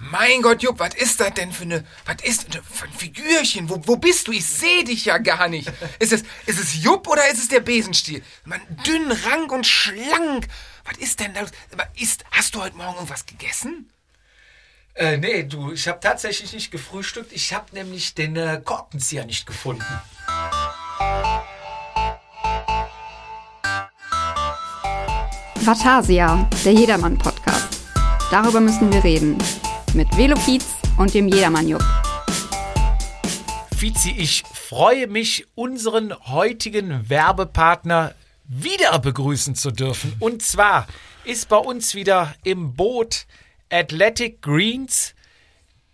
Mein Gott, Jupp, was ist das denn für eine, was ist das für ein Figürchen? Wo, wo bist du? Ich sehe dich ja gar nicht. Ist es, ist es Jupp oder ist es der Besenstiel? Man, dünn, rank und schlank. Was ist denn da los? Aber Ist, hast du heute Morgen irgendwas gegessen? Äh, nee, du, ich habe tatsächlich nicht gefrühstückt. Ich habe nämlich den äh, Korkenzieher nicht gefunden. Vatasia, der Jedermann-Podcast. Darüber müssen wir reden. Mit Velo Fietz und dem Jedermann-Jupp. Fizi, ich freue mich, unseren heutigen Werbepartner wieder begrüßen zu dürfen. Und zwar ist bei uns wieder im Boot Athletic Greens.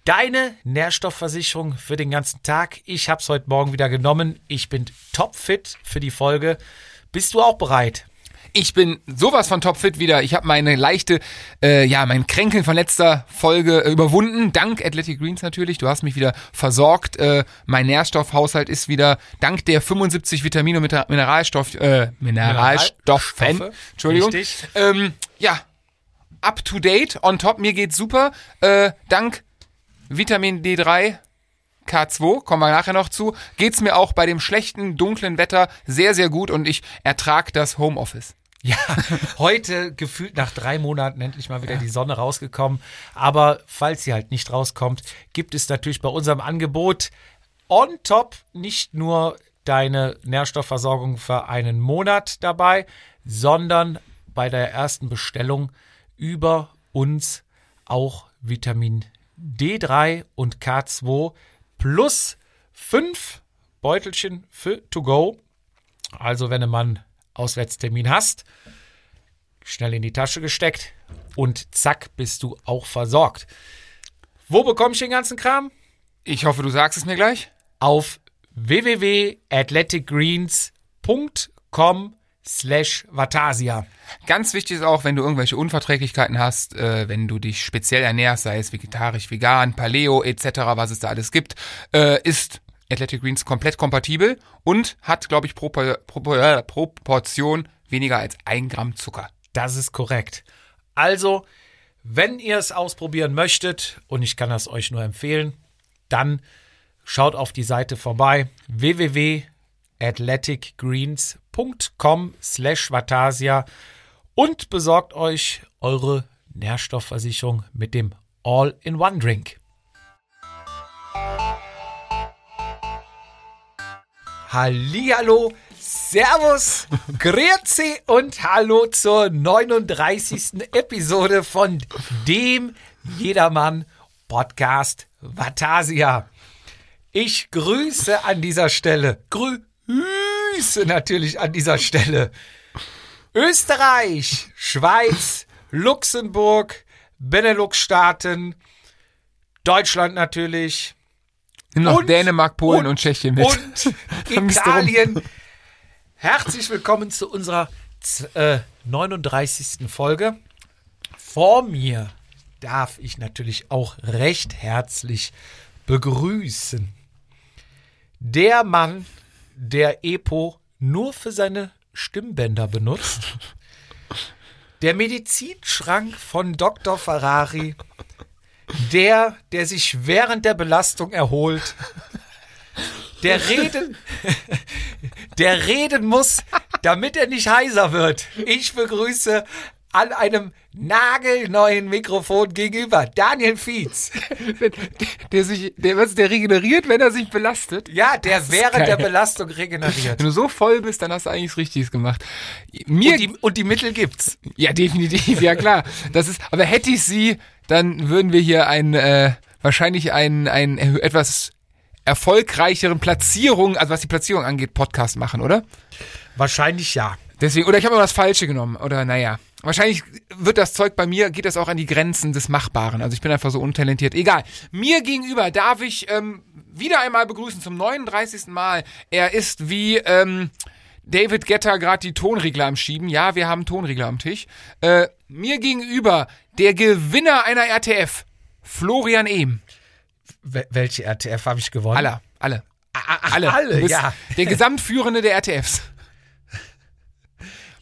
Deine Nährstoffversicherung für den ganzen Tag. Ich habe es heute Morgen wieder genommen. Ich bin topfit für die Folge. Bist du auch bereit? Ich bin sowas von topfit wieder. Ich habe meine leichte, äh, ja, mein Kränkeln von letzter Folge äh, überwunden. Dank Athletic Greens natürlich. Du hast mich wieder versorgt. Äh, mein Nährstoffhaushalt ist wieder dank der 75 Vitamine und Miner- Mineralstoff, äh, Mineralstoffen. Mineralstoffe. Entschuldigung. Richtig. Ähm, ja, up to date, on top. Mir geht's super. Äh, dank Vitamin D3 K2, kommen wir nachher noch zu, geht's mir auch bei dem schlechten, dunklen Wetter sehr, sehr gut und ich ertrag das Homeoffice. Ja, heute gefühlt nach drei Monaten endlich mal wieder die Sonne rausgekommen. Aber falls sie halt nicht rauskommt, gibt es natürlich bei unserem Angebot on top nicht nur deine Nährstoffversorgung für einen Monat dabei, sondern bei der ersten Bestellung über uns auch Vitamin D3 und K2 plus fünf Beutelchen für to go. Also wenn mal einen Auswärtstermin hast, schnell in die Tasche gesteckt und zack, bist du auch versorgt. Wo bekomme ich den ganzen Kram? Ich hoffe, du sagst es mir gleich. Auf www.athleticgreens.com slash Vatasia. Ganz wichtig ist auch, wenn du irgendwelche Unverträglichkeiten hast, äh, wenn du dich speziell ernährst, sei es vegetarisch, vegan, Paleo etc., was es da alles gibt, äh, ist Athletic Greens komplett kompatibel und hat, glaube ich, pro, pro, äh, pro Portion weniger als ein Gramm Zucker. Das ist korrekt. Also, wenn ihr es ausprobieren möchtet, und ich kann das euch nur empfehlen, dann schaut auf die Seite vorbei www.athleticgreens.com slash Vatasia und besorgt euch eure Nährstoffversicherung mit dem All-in-One-Drink. Hallihallo, Servus, Grüezi und Hallo zur 39. Episode von dem Jedermann Podcast Vatasia. Ich grüße an dieser Stelle, grüße natürlich an dieser Stelle Österreich, Schweiz, Luxemburg, Benelux-Staaten, Deutschland natürlich, Nimm noch Und- Dänemark, Polen und, Tschechien mit. und. Italien. Herzlich willkommen zu unserer äh, 39. Folge. Vor mir darf ich natürlich auch recht herzlich begrüßen. Der Mann, der Epo nur für seine Stimmbänder benutzt. Der Medizinschrank von Dr. Ferrari. Der, der sich während der Belastung erholt. Der reden, der reden muss, damit er nicht heiser wird. Ich begrüße an einem nagelneuen Mikrofon gegenüber Daniel Fietz. Der sich, der, was, der regeneriert, wenn er sich belastet. Ja, der ist während der Belastung regeneriert. Wenn du so voll bist, dann hast du eigentlich Richtiges gemacht. Mir, Und die, und die Mittel gibt's. ja, definitiv, ja klar. Das ist, aber hätte ich sie, dann würden wir hier ein, äh, wahrscheinlich ein, ein etwas erfolgreicheren Platzierung, also was die Platzierung angeht, Podcast machen, oder? Wahrscheinlich ja. Deswegen, oder ich habe immer das Falsche genommen, oder naja. Wahrscheinlich wird das Zeug bei mir, geht das auch an die Grenzen des Machbaren. Also ich bin einfach so untalentiert. Egal. Mir gegenüber darf ich ähm, wieder einmal begrüßen zum 39. Mal. Er ist wie ähm, David Getter gerade die Tonregler am Schieben. Ja, wir haben Tonregler am Tisch. Äh, mir gegenüber der Gewinner einer RTF, Florian Ehm. Wel- Welche RTF habe ich gewonnen? Alle, alle. Alle, alle, bist ja. Der Gesamtführende der RTFs.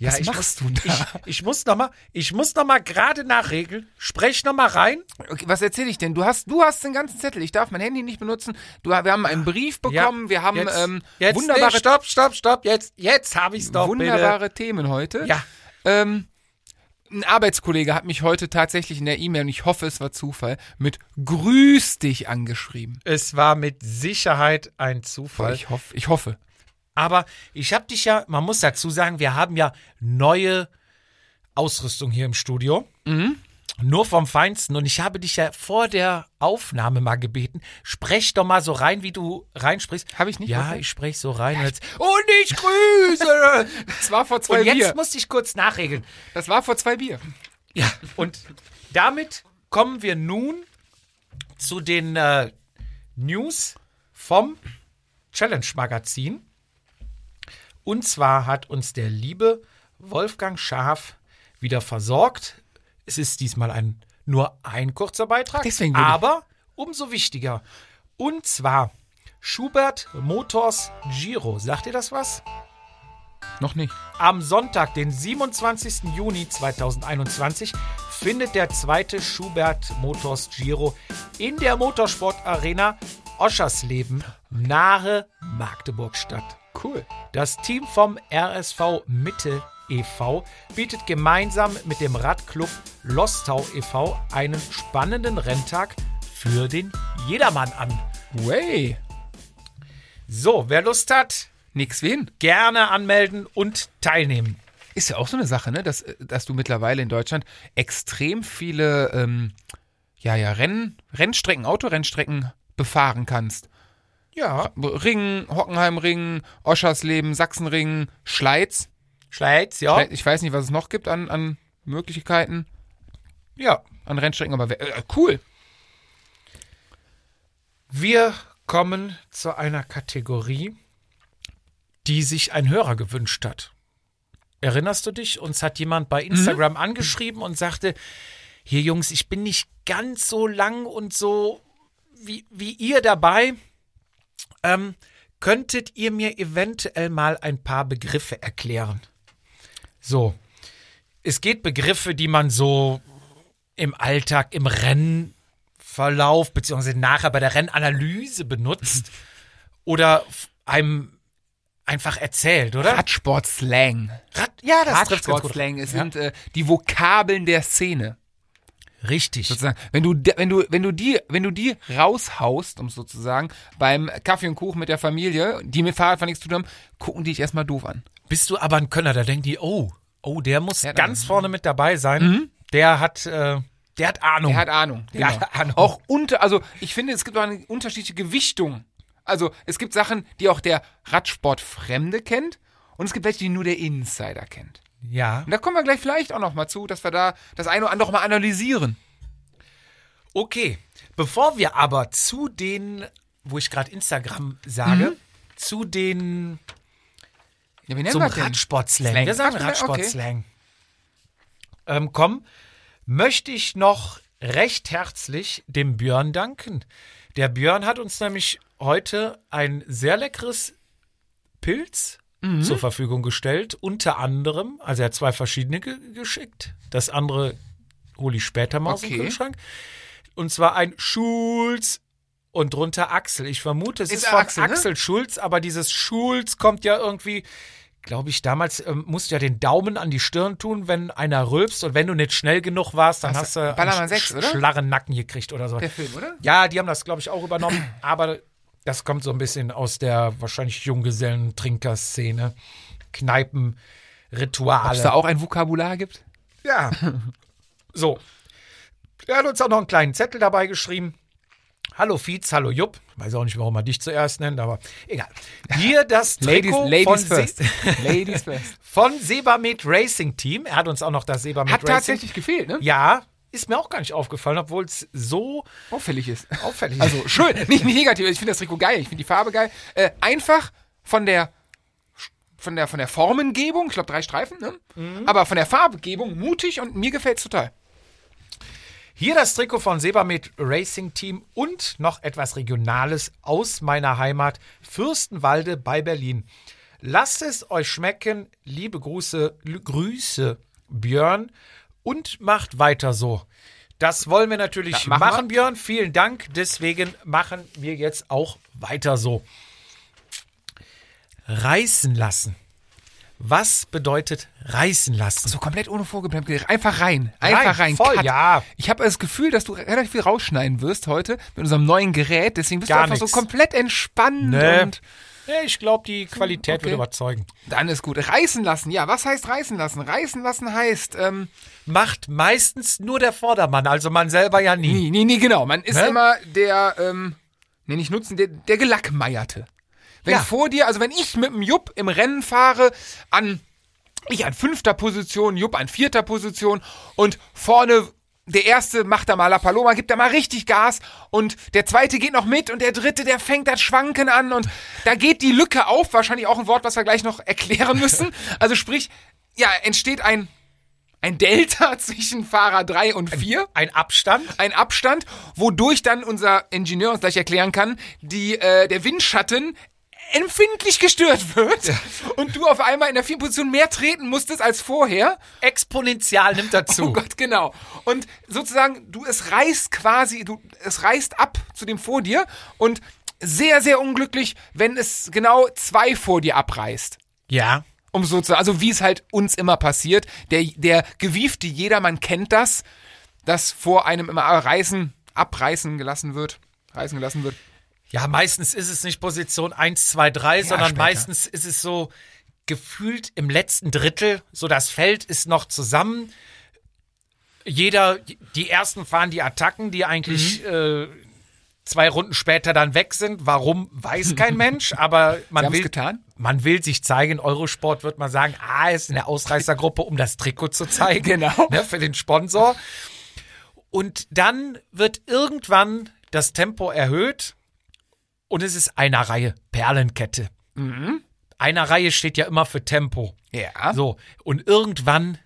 Ja, Was ich machst muss, du da? Ich, ich muss noch mal, ich muss noch mal gerade nachregeln. Sprech noch mal rein. Okay, was erzähle ich denn? Du hast, du hast den ganzen Zettel. Ich darf mein Handy nicht benutzen. Du, wir haben einen Brief bekommen. wir haben jetzt, ähm, jetzt, wunderbare, nee, stopp, stopp, stopp. Jetzt, jetzt habe ich's doch wunderbare Themen heute. bitte. Ja, Ähm, ein Arbeitskollege hat mich heute tatsächlich in der E-Mail, und ich hoffe, es war Zufall, mit Grüß dich angeschrieben. es war mit Sicherheit ein Zufall. Ich hoffe, ich hoffe. Aber ich habe dich ja, man muss dazu sagen, wir haben ja neue Ausrüstung hier im Studio. Nur vom Feinsten. Und ich habe dich ja vor der Aufnahme mal gebeten, sprech doch mal so rein, wie du reinsprichst. Hab ich nicht, Ja, ich sprech so rein. Und, jetzt, und ich grüße. Das war vor zwei und jetzt Bier. musste ich kurz nachregeln. Das war vor zwei Bier. Ja, und damit kommen wir nun zu den äh, News vom Challenge Magazin. Und zwar hat uns der liebe Wolfgang Schaf wieder versorgt. Es ist diesmal ein nur ein kurzer Beitrag, Deswegen aber umso wichtiger. Und zwar Schubert Motors Giro. Sagt ihr das was? Noch nicht. Am Sonntag, den 27. Juni 2021, findet der zweite Schubert Motors Giro in der Motorsport Arena Oschersleben nahe Magdeburg statt. Cool. Das Team vom RSV Mitte e.V. bietet gemeinsam mit dem Radclub Lostau e.V. einen spannenden Renntag für den Jedermann an. Way. So, wer Lust hat, Nix wen. gerne anmelden und teilnehmen. Ist ja auch so eine Sache, ne? dass, dass du mittlerweile in Deutschland extrem viele ähm, ja, ja, Renn, Rennstrecken, Autorennstrecken befahren kannst. Ja, Ringen, Hockenheimring, Oschersleben, Sachsenring, Schleiz. Schleiz, ja. Ich weiß nicht, was es noch gibt an, an Möglichkeiten, Ja, an Rennstrecken, aber äh, cool. Wir kommen zu einer Kategorie, die sich ein Hörer gewünscht hat. Erinnerst du dich? Uns hat jemand bei Instagram angeschrieben und sagte, hier Jungs, ich bin nicht ganz so lang und so wie, wie ihr dabei. Ähm, könntet ihr mir eventuell mal ein paar Begriffe erklären? So, es geht Begriffe, die man so im Alltag, im Rennverlauf, beziehungsweise nachher bei der Rennanalyse benutzt oder einem einfach erzählt, oder? Radsport-Slang. Rad, ja, das. Radsport-Slang, es Ja. sind äh, die Vokabeln der Szene. Richtig. sozusagen. Wenn du, wenn du, wenn du die, wenn du die raushaust, um sozusagen, beim Kaffee und Kuchen mit der Familie, die mit Fahrradfahren nichts zu tun haben, gucken die dich erstmal doof an. Bist du aber ein Könner, da denken die, oh, oh, der muss Der ganz Ahnung. vorne mit dabei sein. Der hat, äh, der hat Ahnung. Er hat Ahnung. Der Genau. hat Ahnung. Auch unter, also ich finde, es gibt auch eine unterschiedliche Gewichtung. Also es gibt Sachen, die auch der Radsportfremde kennt und es gibt welche, die nur der Insider kennt. Ja. Und da kommen wir gleich vielleicht auch noch mal zu, dass wir da das eine oder andere mal analysieren. Okay. Bevor wir aber zu den, wo ich gerade Instagram sage, zu den Ja, wie nennen zum? Radsportslang. Slang. Wir sagen Radsport- okay. Radsportslang. Ähm, komm, möchte ich noch recht herzlich dem Björn danken. Der Björn hat uns nämlich heute ein sehr leckeres Pilz Mhm. zur Verfügung gestellt. Unter anderem, also er hat zwei verschiedene ge geschickt. Das andere hole ich später mal aus dem Okay. Kühlschrank. Und zwar ein Schulz und drunter Axel. Ich vermute, es ist, Ist von Axel, Axel, ne? Schulz, aber dieses Schulz kommt ja irgendwie, glaube ich, damals ähm, musst du ja den Daumen an die Stirn tun, wenn einer rülpst und wenn du nicht schnell genug warst, dann Hast hast, du- du Ballermann einen 6, sch- oder? schlarren Nacken gekriegt oder so. Der Film, oder? Ja, die haben das, glaube ich, auch übernommen, aber das kommt so ein bisschen aus der wahrscheinlich Junggesellen-Trinker-Szene. Kneipen, Rituale. Ob es da auch ein Vokabular gibt? Ja. So. Er hat uns auch noch einen kleinen Zettel dabei geschrieben. Hallo Fietz, hallo Jupp. Weiß auch nicht, warum er dich zuerst nennt, aber egal. Hier das Ladies, Trikot Ladies von, first. Se Ladies first. von Sebamed Racing Team. Er hat uns auch noch das Sebamed Hat Racing. tatsächlich gefehlt, ne? Ja, ist mir auch gar nicht aufgefallen, obwohl es so Auffällig ist. auffällig ist. Also schön, nicht negativ. Ich finde das Trikot geil. Ich finde die Farbe geil. Äh, einfach von der von der von der Formengebung. Ich glaube drei Streifen. Ne? Aber von der Farbgebung mutig und mir gefällt's total. Hier das Trikot von Sebamed Racing Team und noch etwas Regionales aus meiner Heimat Fürstenwalde bei Berlin. Lasst es euch schmecken. Liebe Grüße, Grüße, Björn. Und macht weiter so. Das wollen wir natürlich machen machen. Björn. Vielen Dank. Deswegen machen wir jetzt auch weiter so. Reißen lassen. Was bedeutet reißen lassen? So komplett ohne Vorgeplänkel. Einfach rein. Einfach rein. Rein, voll, Cut. ja. Ich habe das Gefühl, dass du relativ viel rausschneiden wirst heute mit unserem neuen Gerät. Deswegen bist Gar du einfach nix. so komplett entspannt. Nee. Und ich glaube, die Qualität Okay. wird überzeugen. dann ist gut. Reißen lassen. Ja, was heißt reißen lassen? Reißen lassen heißt, ähm, Macht meistens nur der Vordermann, also man selber ja nie. nee, nee, nee, genau. Man ist Ne? immer der, ähm, nee, nicht nutzen, der, der Gelackmeierte. Wenn Ja. vor dir, also wenn ich mit dem Jupp im Rennen fahre, an, ich an fünfter Position, Jupp an vierter Position und vorne der erste macht da mal La Paloma, gibt da mal richtig Gas und der zweite geht noch mit und der dritte, der fängt das Schwanken an und da geht die Lücke auf, wahrscheinlich auch ein Wort, was wir gleich noch erklären müssen. Also sprich, ja, entsteht ein, ein Delta zwischen Fahrer 3 und 4 Ein Abstand. ein Abstand, wodurch dann unser Ingenieur uns gleich erklären kann, die, äh, der Windschatten empfindlich gestört wird und du auf einmal in der vierten Position mehr treten musstest als vorher. Exponential nimmt dazu. Oh Gott, genau. Und sozusagen, du, es reißt quasi, du, es reißt ab zu dem vor dir und sehr, sehr unglücklich, wenn es genau zwei vor dir abreißt. Ja. Um sozusagen, also wie es halt uns immer passiert. Der, der gewiefte Jedermann kennt das, dass vor einem immer reißen, abreißen gelassen wird. Reißen gelassen wird. Ja, meistens ist es nicht Position 1, 2, 3, sondern später. meistens ist es so gefühlt im letzten Drittel, so das Feld ist noch zusammen. Jeder, die ersten fahren die Attacken, die eigentlich Mhm. äh, zwei Runden später dann weg sind. Warum, weiß kein Mensch, aber man will, man will sich zeigen. Eurosport wird man sagen, ah, ist in der Ausreißergruppe, um das Trikot zu zeigen. Genau. Ne, für den Sponsor. Und dann wird irgendwann das Tempo erhöht und es ist einer Reihe, Perlenkette. Einer Reihe steht ja immer für Tempo. Ja. So, und irgendwann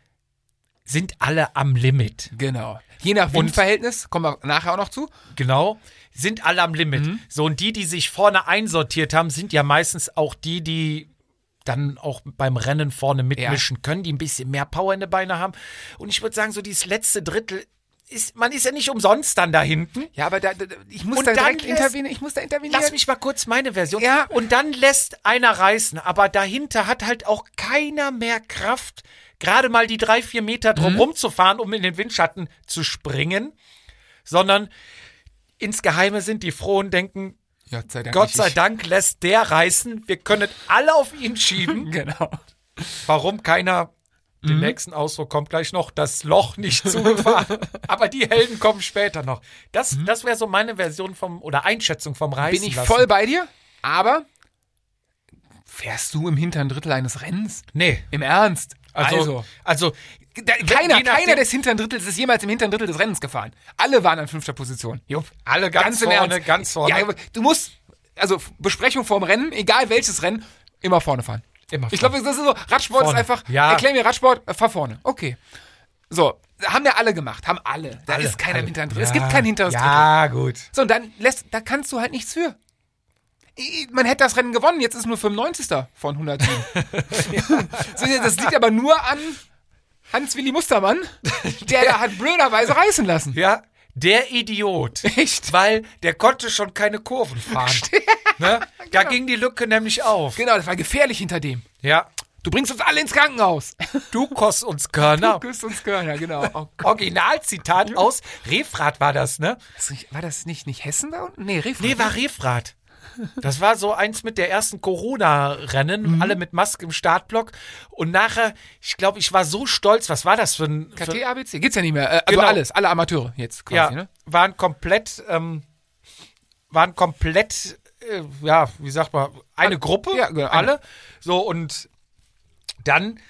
sind alle am Limit. Genau. Je nach Windverhältnis, kommen wir nachher auch noch zu. Genau, sind alle am Limit. So, und die, die sich vorne einsortiert haben, sind ja meistens auch die, die dann auch beim Rennen vorne mitmischen können, die ein bisschen mehr Power in den Beine haben. Und ich würde sagen, so dieses letzte Drittel ist, man ist ja nicht umsonst dann da hinten. Ja, aber da, da, ich muss da dann direkt lässt- intervenieren. Ich muss da intervenieren. Lass mich mal kurz meine Version. Ja. Und dann lässt einer reißen, aber dahinter hat halt auch keiner mehr Kraft, gerade mal die drei, vier Meter drumherum zu fahren, um in den Windschatten zu springen, sondern insgeheime sind die froh und denken, Gott sei Dank. Gott sei. Dank lässt der reißen, wir können alle auf ihn schieben. Genau. Warum keiner den nächsten Ausdruck kommt gleich noch, das Loch nicht zugefahren. Aber die Helden kommen später noch. Das, das wäre so meine Version vom, oder Einschätzung vom Reißen. Bin ich lassen. voll bei dir, aber fährst du im hinteren Drittel eines Rennens? Nee. Im Ernst? Also, also, Also, da, keiner, keiner des hinteren Drittels ist jemals im hinteren Drittel des Rennens gefahren. Alle waren an fünfter Position. Jupp. alle ganz, im vorne, Ernst. ganz vorne. Ja, du musst, also Besprechung vorm Rennen, egal welches Rennen, immer vorne fahren. Immer Ich glaube, das ist so, Radsport Vorne. ist einfach, Ja. erklär mir Radsport, äh, fahr vorne. Okay. So, haben ja alle gemacht, haben alle. Da Alle, ist keiner alle. im hinteren Drittel. Es Ja, gibt kein hinteres Drittel. Ja, gut. So, und dann lässt, da kannst du halt nichts für. Man hätte das Rennen gewonnen, jetzt ist nur 95. von 107. so, das liegt aber nur an Hans-Willi Mustermann, der da hat blöderweise reißen lassen. Ja, der Idiot. Echt? Weil der konnte schon keine Kurven fahren. Ne? Da ging die Lücke nämlich auf. Genau, das war gefährlich hinter dem. Ja. Du bringst uns alle ins Krankenhaus. Du kost uns Körner. Küsst uns Körner, genau. Oh. Originalzitat aus Refrat war das, ne? War das nicht, nicht Hessen da unten? Nee, Refrat. Nee, war Refrat. Das war so eins mit der ersten Corona-Rennen, alle mit Maske im Startblock. Und nachher, ich glaube, ich war so stolz. Was war das für ein. KT, ABC? Gibt's ja nicht mehr. Äh, also Genau. alles, alle Amateure jetzt quasi, ja, ne? waren komplett, ähm, waren komplett, äh, ja, wie sagt man, eine Gruppe, ja, genau, alle. So und dann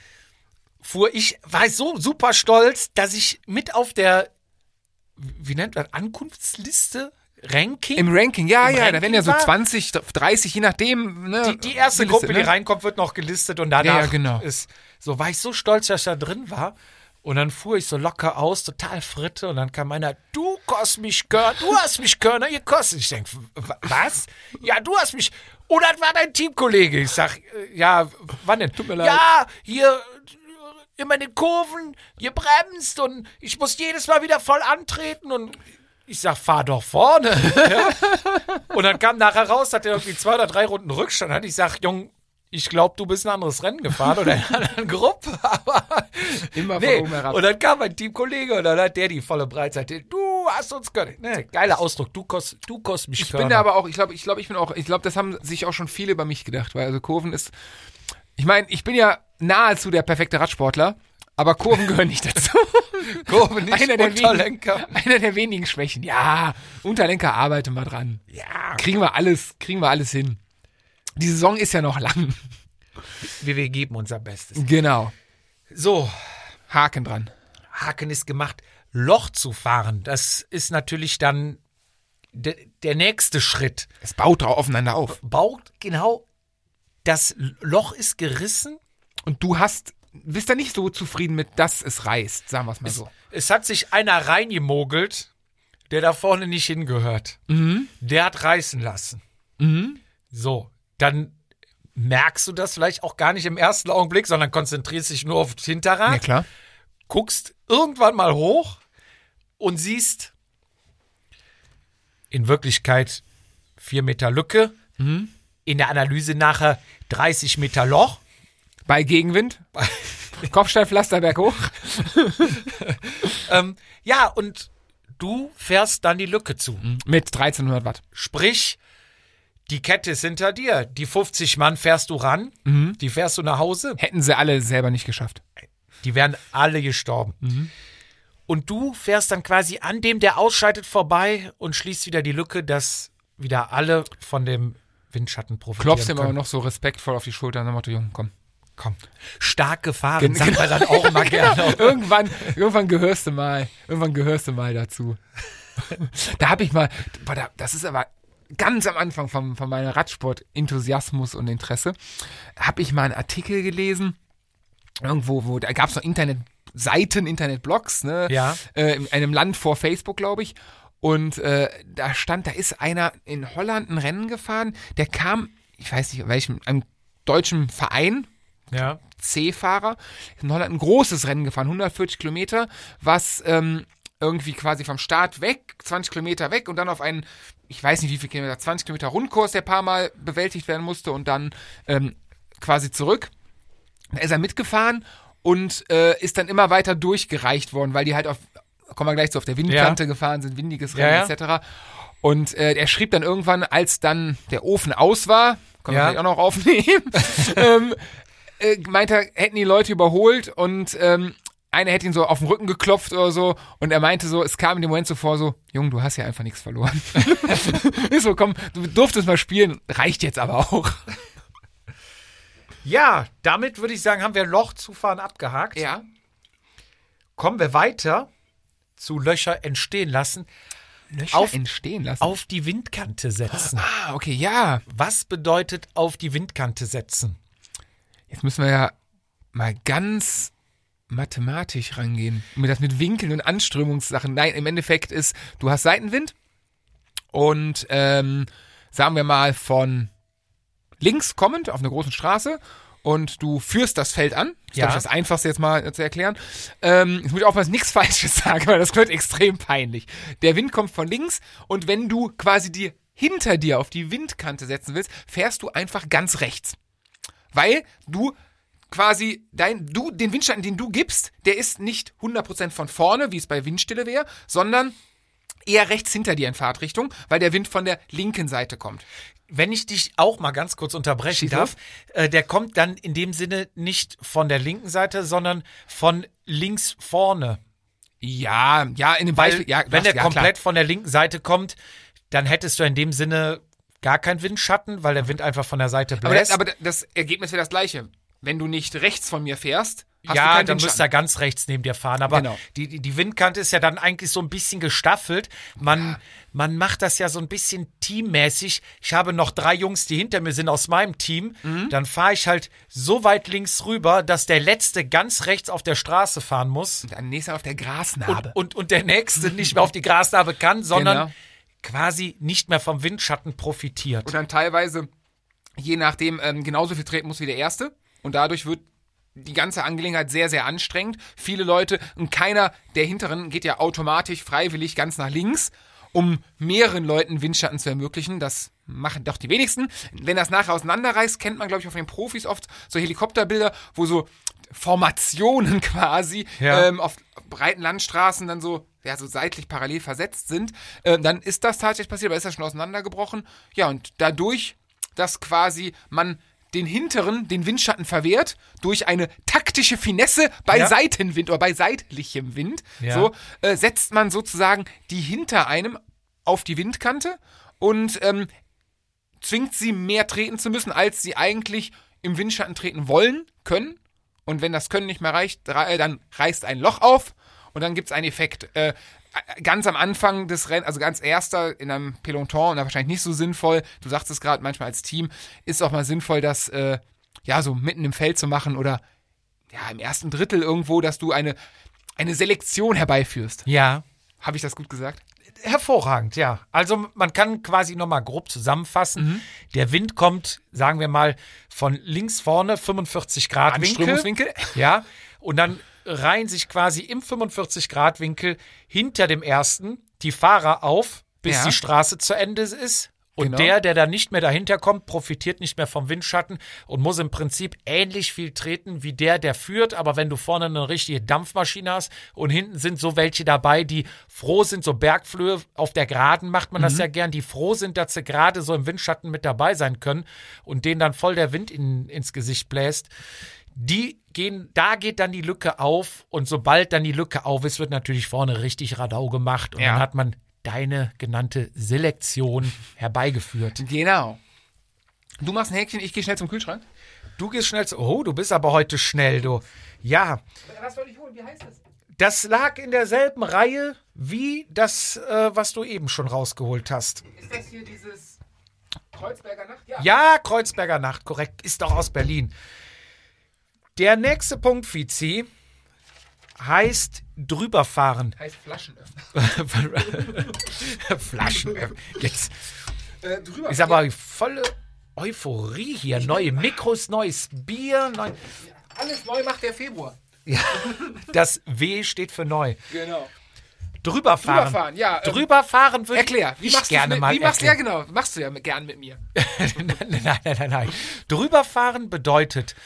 fuhr ich, war so super stolz, dass ich mit auf der, wie nennt man, Ankunftsliste, Ranking. Im Ranking, ja, Im ja, da Ranking werden ja so war- 20, 30, je nachdem. Ne, die, die erste gelistet, Gruppe, die ne? reinkommt, wird noch gelistet und danach Ja, ja, genau. ist, so war ich so stolz, dass ich da drin war. Und dann fuhr ich so locker aus, total fritte. Und dann kam einer, du kostet mich Körner, du hast mich Körner gekostet. Ich denke, was? Ja, du hast mich. Und das war dein Teamkollege. Ich sag, äh, ja, wann denn? Tut mir leid. Ja, hier äh, immer in den Kurven, ihr bremst und ich muss jedes Mal wieder voll antreten und ich sag, fahr doch vorne. ja. Und dann kam nachher raus, hat er irgendwie zwei oder drei Runden Rückstand. Hat ich sag, Jung, ich glaube, du bist ein anderes Rennen gefahren oder in einer anderen Gruppe, aber Immer von nee. oben herab. Und dann kam mein Teamkollege und dann hat der die volle Breitseite. Du hast uns gehört. Ne, geiler Ausdruck. Du kost, du kost mich Ich bin da aber auch, ich glaube, ich glaube, ich bin auch, ich glaube, das haben sich auch schon viele über mich gedacht, weil also Kurven ist, ich meine, ich bin ja nahezu der perfekte Radsportler, aber Kurven gehören nicht dazu. Kurve nicht, einer der Unterlenker. Wenigen, einer der wenigen Schwächen. Ja, Unterlenker arbeite mal dran. Ja. Kriegen wir alles, kriegen wir alles hin. Die Saison ist ja noch lang. Wir, wir geben unser Bestes. Genau. So, Haken dran. Haken ist gemacht. Loch zu fahren, das ist natürlich dann de, der nächste Schritt. Es baut drauf aufeinander auf. Baut genau, das Loch ist gerissen. Und du hast, bist da nicht so zufrieden mit, dass es reißt, sagen wir es mal so. Es hat sich einer reingemogelt, der da vorne nicht hingehört. Der hat reißen lassen. So, dann merkst du das vielleicht auch gar nicht im ersten Augenblick, sondern konzentrierst dich nur auf das Hinterrad, Ja, klar. guckst irgendwann mal hoch und siehst in Wirklichkeit vier Meter Lücke, in der Analyse nachher 30 Meter Loch. Bei Gegenwind. Kopfsteinpflaster berghoch. Ähm, ja, und du fährst dann die Lücke zu. Mit 1300 Watt. Sprich, die Kette ist hinter dir. Die 50 Mann fährst du ran, die fährst du nach Hause. Hätten sie alle selber nicht geschafft. Die wären alle gestorben. Und du fährst dann quasi an dem, der ausscheidet, vorbei und schließt wieder die Lücke, dass wieder alle von dem Windschatten profitieren Klopfst ihm aber noch so respektvoll auf die Schulter und dann Motto, Junge, komm. Komm. Stark gefahren, Gen- sagt man dann auch immer gerne. irgendwann, irgendwann gehörst du mal, irgendwann gehörst du mal dazu. da habe ich mal, das ist aber ganz am Anfang von, von meinem Radsport-Enthusiasmus und Interesse, habe ich mal einen Artikel gelesen, irgendwo, wo, da gab es noch Internetseiten, Internetblogs, ne? Ja. Äh, in einem Land vor Facebook, glaube ich. Und äh, da stand, da ist einer in Holland ein Rennen gefahren, der kam, ich weiß nicht, welchem, einem deutschen Verein, Ja. C-Fahrer, ist in Holland ein großes Rennen gefahren, 140 Kilometer, was ähm, irgendwie quasi vom Start weg, 20 Kilometer weg und dann auf einen, ich weiß nicht wie viel Kilometer, 20 Kilometer Rundkurs, der paar Mal bewältigt werden musste und dann ähm, quasi zurück. Da ist er mitgefahren und äh, ist dann immer weiter durchgereicht worden, weil die halt auf, kommen wir gleich zu, auf der Windkante gefahren sind, windiges Rennen Ja, ja. etc. Und äh, er schrieb dann irgendwann, als dann der Ofen aus war, können wir Ja. vielleicht auch noch aufnehmen, ähm, äh, meint er, hätten die Leute überholt und ähm, einer hätte ihn so auf den Rücken geklopft oder so und er meinte so, es kam in dem Moment so vor, so, Junge, du hast ja einfach nichts verloren. ist so, komm, du durftest mal spielen, reicht jetzt aber auch. Ja, damit würde ich sagen, haben wir Lochzufahren abgehakt. Ja. Kommen wir weiter zu Löcher entstehen lassen, Löcher Auf- entstehen lassen. auf die Windkante setzen. ah, okay, ja. Was bedeutet auf die Windkante setzen? Jetzt müssen wir ja mal ganz mathematisch rangehen. Mit das mit Winkeln und Anströmungssachen. Nein, im Endeffekt ist, du hast Seitenwind und ähm, sagen wir mal von links kommend auf einer großen Straße und du führst das Feld an. Das ist, Ja. ich, das Einfachste jetzt mal zu erklären. Ähm, jetzt muss ich aufpassen, nichts Falsches sagen, weil das wird extrem peinlich. Der Wind kommt von links und wenn du quasi die hinter dir auf die Windkante setzen willst, fährst du einfach ganz rechts. Weil du quasi dein, du, den Windschatten, den du gibst, der ist nicht 100% von vorne, wie es bei Windstille wäre, sondern eher rechts hinter dir in Fahrtrichtung, weil der Wind von der linken Seite kommt. Wenn ich dich auch mal ganz kurz unterbrechen darf, äh, der kommt dann in dem Sinne nicht von der linken Seite, sondern von links vorne. Ja, ja, in dem Weil Beispiel, ja, wenn das- der ja, komplett Klar. von der linken Seite kommt, dann hättest du in dem Sinne gar keinen Windschatten, weil der Wind einfach von der Seite Aber das, bläst. aber das Ergebnis wäre das gleiche. Wenn du nicht rechts von mir fährst, hast du ja, dann müsst ihr ganz rechts neben dir fahren. Aber Genau. die, die- Windkante ist ja dann eigentlich so ein bisschen gestaffelt. Man, man macht das ja so ein bisschen teammäßig. Ich habe noch drei Jungs, die hinter mir sind aus meinem Team. Mhm. Dann fahre ich halt so weit links rüber, dass der Letzte ganz rechts auf der Straße fahren muss. Dann nächstes Mal auf der Grasnarbe. Und, und, und der Nächste nicht mehr auf die Grasnarbe kann, sondern Genau. quasi nicht mehr vom Windschatten profitiert. und dann teilweise, je nachdem, ähm, genauso viel treten muss wie der erste. Und dadurch wird die ganze Angelegenheit sehr, sehr anstrengend. Viele Leute und keiner der Hinteren geht ja automatisch freiwillig ganz nach links, um mehreren Leuten Windschatten zu ermöglichen. Das machen doch die wenigsten. Wenn das nachher auseinanderreißt, kennt man, glaube ich, auf den Profis oft so Helikopterbilder, wo so Formationen quasi Ja. ähm, auf breiten Landstraßen dann so, ja, so seitlich parallel versetzt sind. Äh, dann ist das tatsächlich passiert, aber ist das schon auseinandergebrochen. Ja, und dadurch, dass quasi man den hinteren, den Windschatten verwehrt, durch eine taktische Finesse bei Ja. Seitenwind oder bei seitlichem Wind, Ja. so äh, setzt man sozusagen die hinter einem auf die Windkante und ähm, zwingt sie mehr treten zu müssen, als sie eigentlich im Windschatten treten wollen, können. Und wenn das Können nicht mehr reicht, rei- dann reißt ein Loch auf und dann gibt es einen Effekt. Äh, ganz am Anfang des Rennens, also ganz erster in einem Peloton, und da wahrscheinlich nicht so sinnvoll, du sagst es gerade manchmal als Team, ist auch mal sinnvoll, das äh, ja so mitten im Feld zu machen oder ja im ersten Drittel irgendwo, dass du eine, eine Selektion herbeiführst. Ja. Habe ich das gut gesagt? Hervorragend, ja. Also man kann quasi nochmal grob zusammenfassen. Mhm. Der Wind kommt, sagen wir mal, von links vorne 45 Grad Winkel. Anströmungswinkel? Ja. Und dann reihen sich quasi im 45 Grad Winkel hinter dem ersten die Fahrer auf, bis Ja. die Straße zu Ende ist. Und Genau. der, der da nicht mehr dahinter kommt, profitiert nicht mehr vom Windschatten und muss im Prinzip ähnlich viel treten wie der, der führt. Aber wenn du vorne eine richtige Dampfmaschine hast und hinten sind so welche dabei, die froh sind, so Bergflöhe auf der Geraden macht man das ja gern, die froh sind, dass sie gerade so im Windschatten mit dabei sein können und denen dann voll der Wind in, ins Gesicht bläst. Die gehen, da geht dann die Lücke auf und sobald dann die Lücke auf ist, wird natürlich vorne richtig Radau gemacht und Ja. dann hat man deine genannte Selektion herbeigeführt. Genau. Du machst ein Häkchen, ich gehe schnell zum Kühlschrank. Du gehst schnell zu, oh, du bist aber heute schnell, du. Ja, Was soll ich holen? Wie heißt es? das lag in derselben Reihe wie das, äh, was du eben schon rausgeholt hast. Ist das hier dieses Kreuzberger Nacht? Ja. Ja, Kreuzberger Nacht, korrekt, ist doch aus Berlin. Der nächste Punkt, Fizi, heißt drüberfahren. Heißt Flaschenöffner. Flaschen. Jetzt Äh, drüber. ist aber volle Euphorie hier. Neue Mikros, neues Bier. Neu Alles neu macht der Februar. das W steht für neu. Genau. Drüberfahren. Drüberfahren, ja. ähm, Drüberfahren würde Erklär. Wie ich machst gerne mit, mal Wie machst du ja genau? Machst du ja mit, gern mit mir. nein, nein, nein, nein. Drüberfahren bedeutet,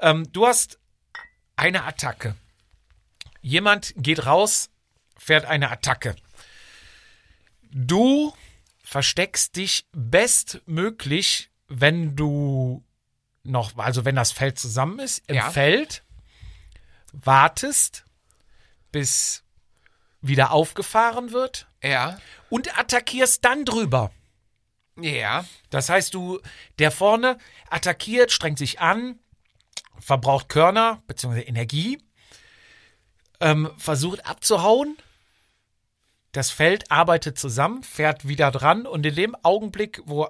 ähm, du hast eine Attacke. Jemand geht raus, fährt eine Attacke. Du versteckst dich bestmöglich, wenn du noch, also wenn das Feld zusammen ist, im Ja. Feld, wartest, bis wieder aufgefahren wird Ja. und attackierst dann drüber. Ja. Das heißt, du, der vorne attackiert, strengt sich an, verbraucht Körner bzw. Energie, ähm, versucht abzuhauen. Das Feld arbeitet zusammen, fährt wieder dran und in dem Augenblick, wo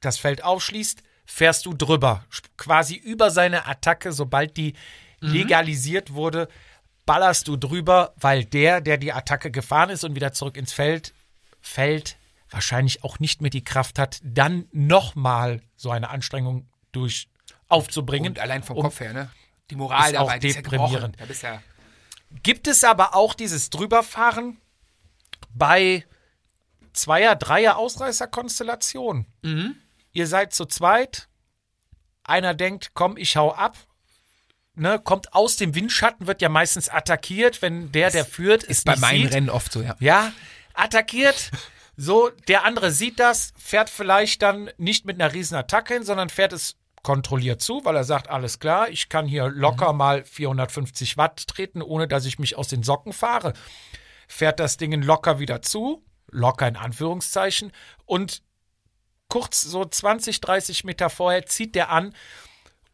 das Feld aufschließt, fährst du drüber. Quasi über seine Attacke, sobald die legalisiert wurde, ballerst du drüber, weil der, der die Attacke gefahren ist und wieder zurück ins Feld fällt, wahrscheinlich auch nicht mehr die Kraft hat, dann nochmal so eine Anstrengung durch aufzubringen. Und allein vom um- Kopf her, ne? Die Moral Ist auch dabei, die ist ja deprimierend. Da ja Gibt es aber auch dieses Drüberfahren bei Zweier-, Dreier Ausreißerkonstellationen. Ihr seid zu zweit, einer denkt, komm, ich hau ab, ne, kommt aus dem Windschatten, wird ja meistens attackiert, wenn der, der führt, ist bei nicht meinen sieht. Rennen oft so, ja. Ja, attackiert. So, der andere sieht das, fährt vielleicht dann nicht mit einer riesen Attacke hin, sondern fährt es kontrolliert zu, weil er sagt, alles klar, ich kann hier locker mal 450 Watt treten, ohne dass ich mich aus den Socken fahre. Fährt das Ding locker wieder zu, locker in Anführungszeichen, und kurz so 20, 30 Meter vorher zieht der an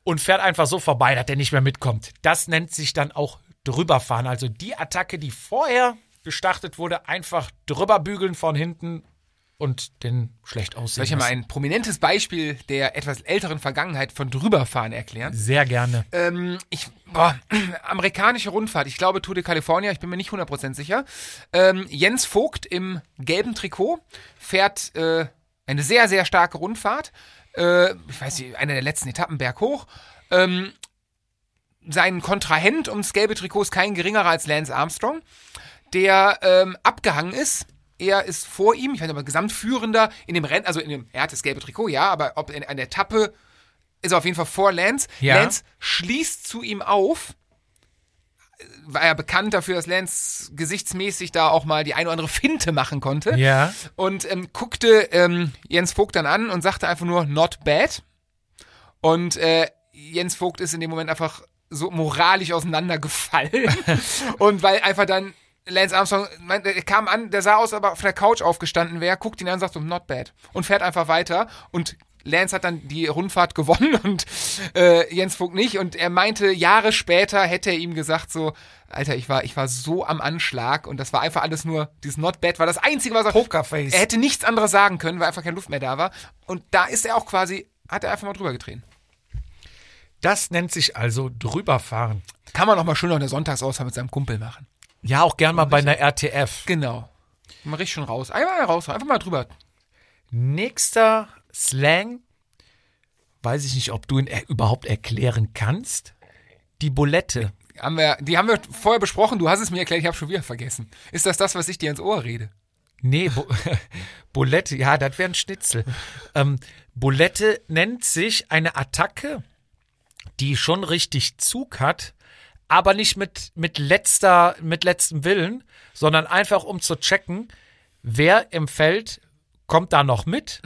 und fährt einfach so vorbei, dass der nicht mehr mitkommt. Das nennt sich dann auch drüberfahren. Also die Attacke, die vorher gestartet wurde, einfach drüber bügeln von hinten und den schlecht aussehen. Soll ich mal ein prominentes Beispiel der etwas älteren Vergangenheit von drüberfahren erklären? Sehr gerne. Ähm, ich, boah, amerikanische Rundfahrt, ich glaube Tour de California, ich bin mir nicht 100% sicher. Ähm, Jens Vogt im gelben Trikot fährt äh, eine sehr, sehr starke Rundfahrt. Äh, ich weiß nicht, eine der letzten Etappen berghoch. Ähm, sein Kontrahent ums gelbe Trikot ist kein geringerer als Lance Armstrong, der ähm, abgehangen ist. Er ist vor ihm, ich weiß nicht, aber Gesamtführender in dem Rennen, also in dem, er hat das gelbe Trikot, ja, aber ob in einer Etappe ist er auf jeden Fall vor Lance. Ja. Lance schließt zu ihm auf. War ja bekannt dafür, dass Lance gesichtsmäßig da auch mal die eine oder andere Finte machen konnte. Ja. Und ähm, guckte ähm, Jens Vogt dann an und sagte einfach nur, not bad. Und äh, Jens Vogt ist in dem Moment einfach so moralisch auseinandergefallen. und weil einfach dann Lance Armstrong, der kam an, der sah aus, aber auf der Couch aufgestanden wäre, guckt ihn an und sagt so, not bad. Und fährt einfach weiter. Und Lance hat dann die Rundfahrt gewonnen und äh, Jens Vogt nicht. Und er meinte, Jahre später hätte er ihm gesagt so, Alter, ich war, ich war so am Anschlag und das war einfach alles nur, dieses Not Bad war das Einzige, was er... Pokerface. Er hätte nichts anderes sagen können, weil einfach keine Luft mehr da war. Und da ist er auch quasi, hat er einfach mal drüber getreten. Das nennt sich also drüberfahren. Kann man auch mal schön noch eine Sonntagsausfahrt mit seinem Kumpel machen. Ja, auch gern mal bei einer RTF. Genau. Mal richtig schon raus. Einmal raus, einfach mal drüber. Nächster Slang, weiß ich nicht, ob du ihn er überhaupt erklären kannst. Die Bulette. Haben wir, die haben wir vorher besprochen, du hast es mir erklärt, ich habe schon wieder vergessen. Ist das das, was ich dir ins Ohr rede? Nee, Bu Bulette, ja, das wäre ein Schnitzel. Ähm, Bulette nennt sich eine Attacke, die schon richtig Zug hat, aber nicht mit, mit, letzter, mit letztem Willen, sondern einfach um zu checken, wer im Feld kommt da noch mit,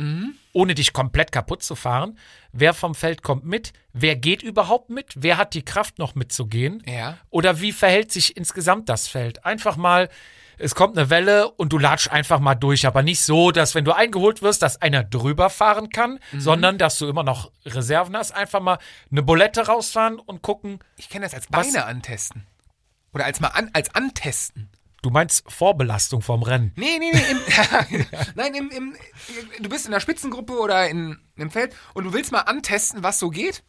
ohne dich komplett kaputt zu fahren. Wer vom Feld kommt mit? Wer geht überhaupt mit? Wer hat die Kraft noch mitzugehen? Ja. Oder wie verhält sich insgesamt das Feld? Einfach mal, es kommt eine Welle und du latsch einfach mal durch, aber nicht so, dass wenn du eingeholt wirst, dass einer drüber fahren kann, sondern dass du immer noch Reserven hast. Einfach mal eine Bulette rausfahren und gucken. Ich kenne das als Was? Beine antesten. Oder als mal an, als antesten. Du meinst Vorbelastung vom Rennen. Nee, nee, nee. Im, nein, im, im, du bist in der Spitzengruppe oder in, im Feld und du willst mal antesten, was so geht.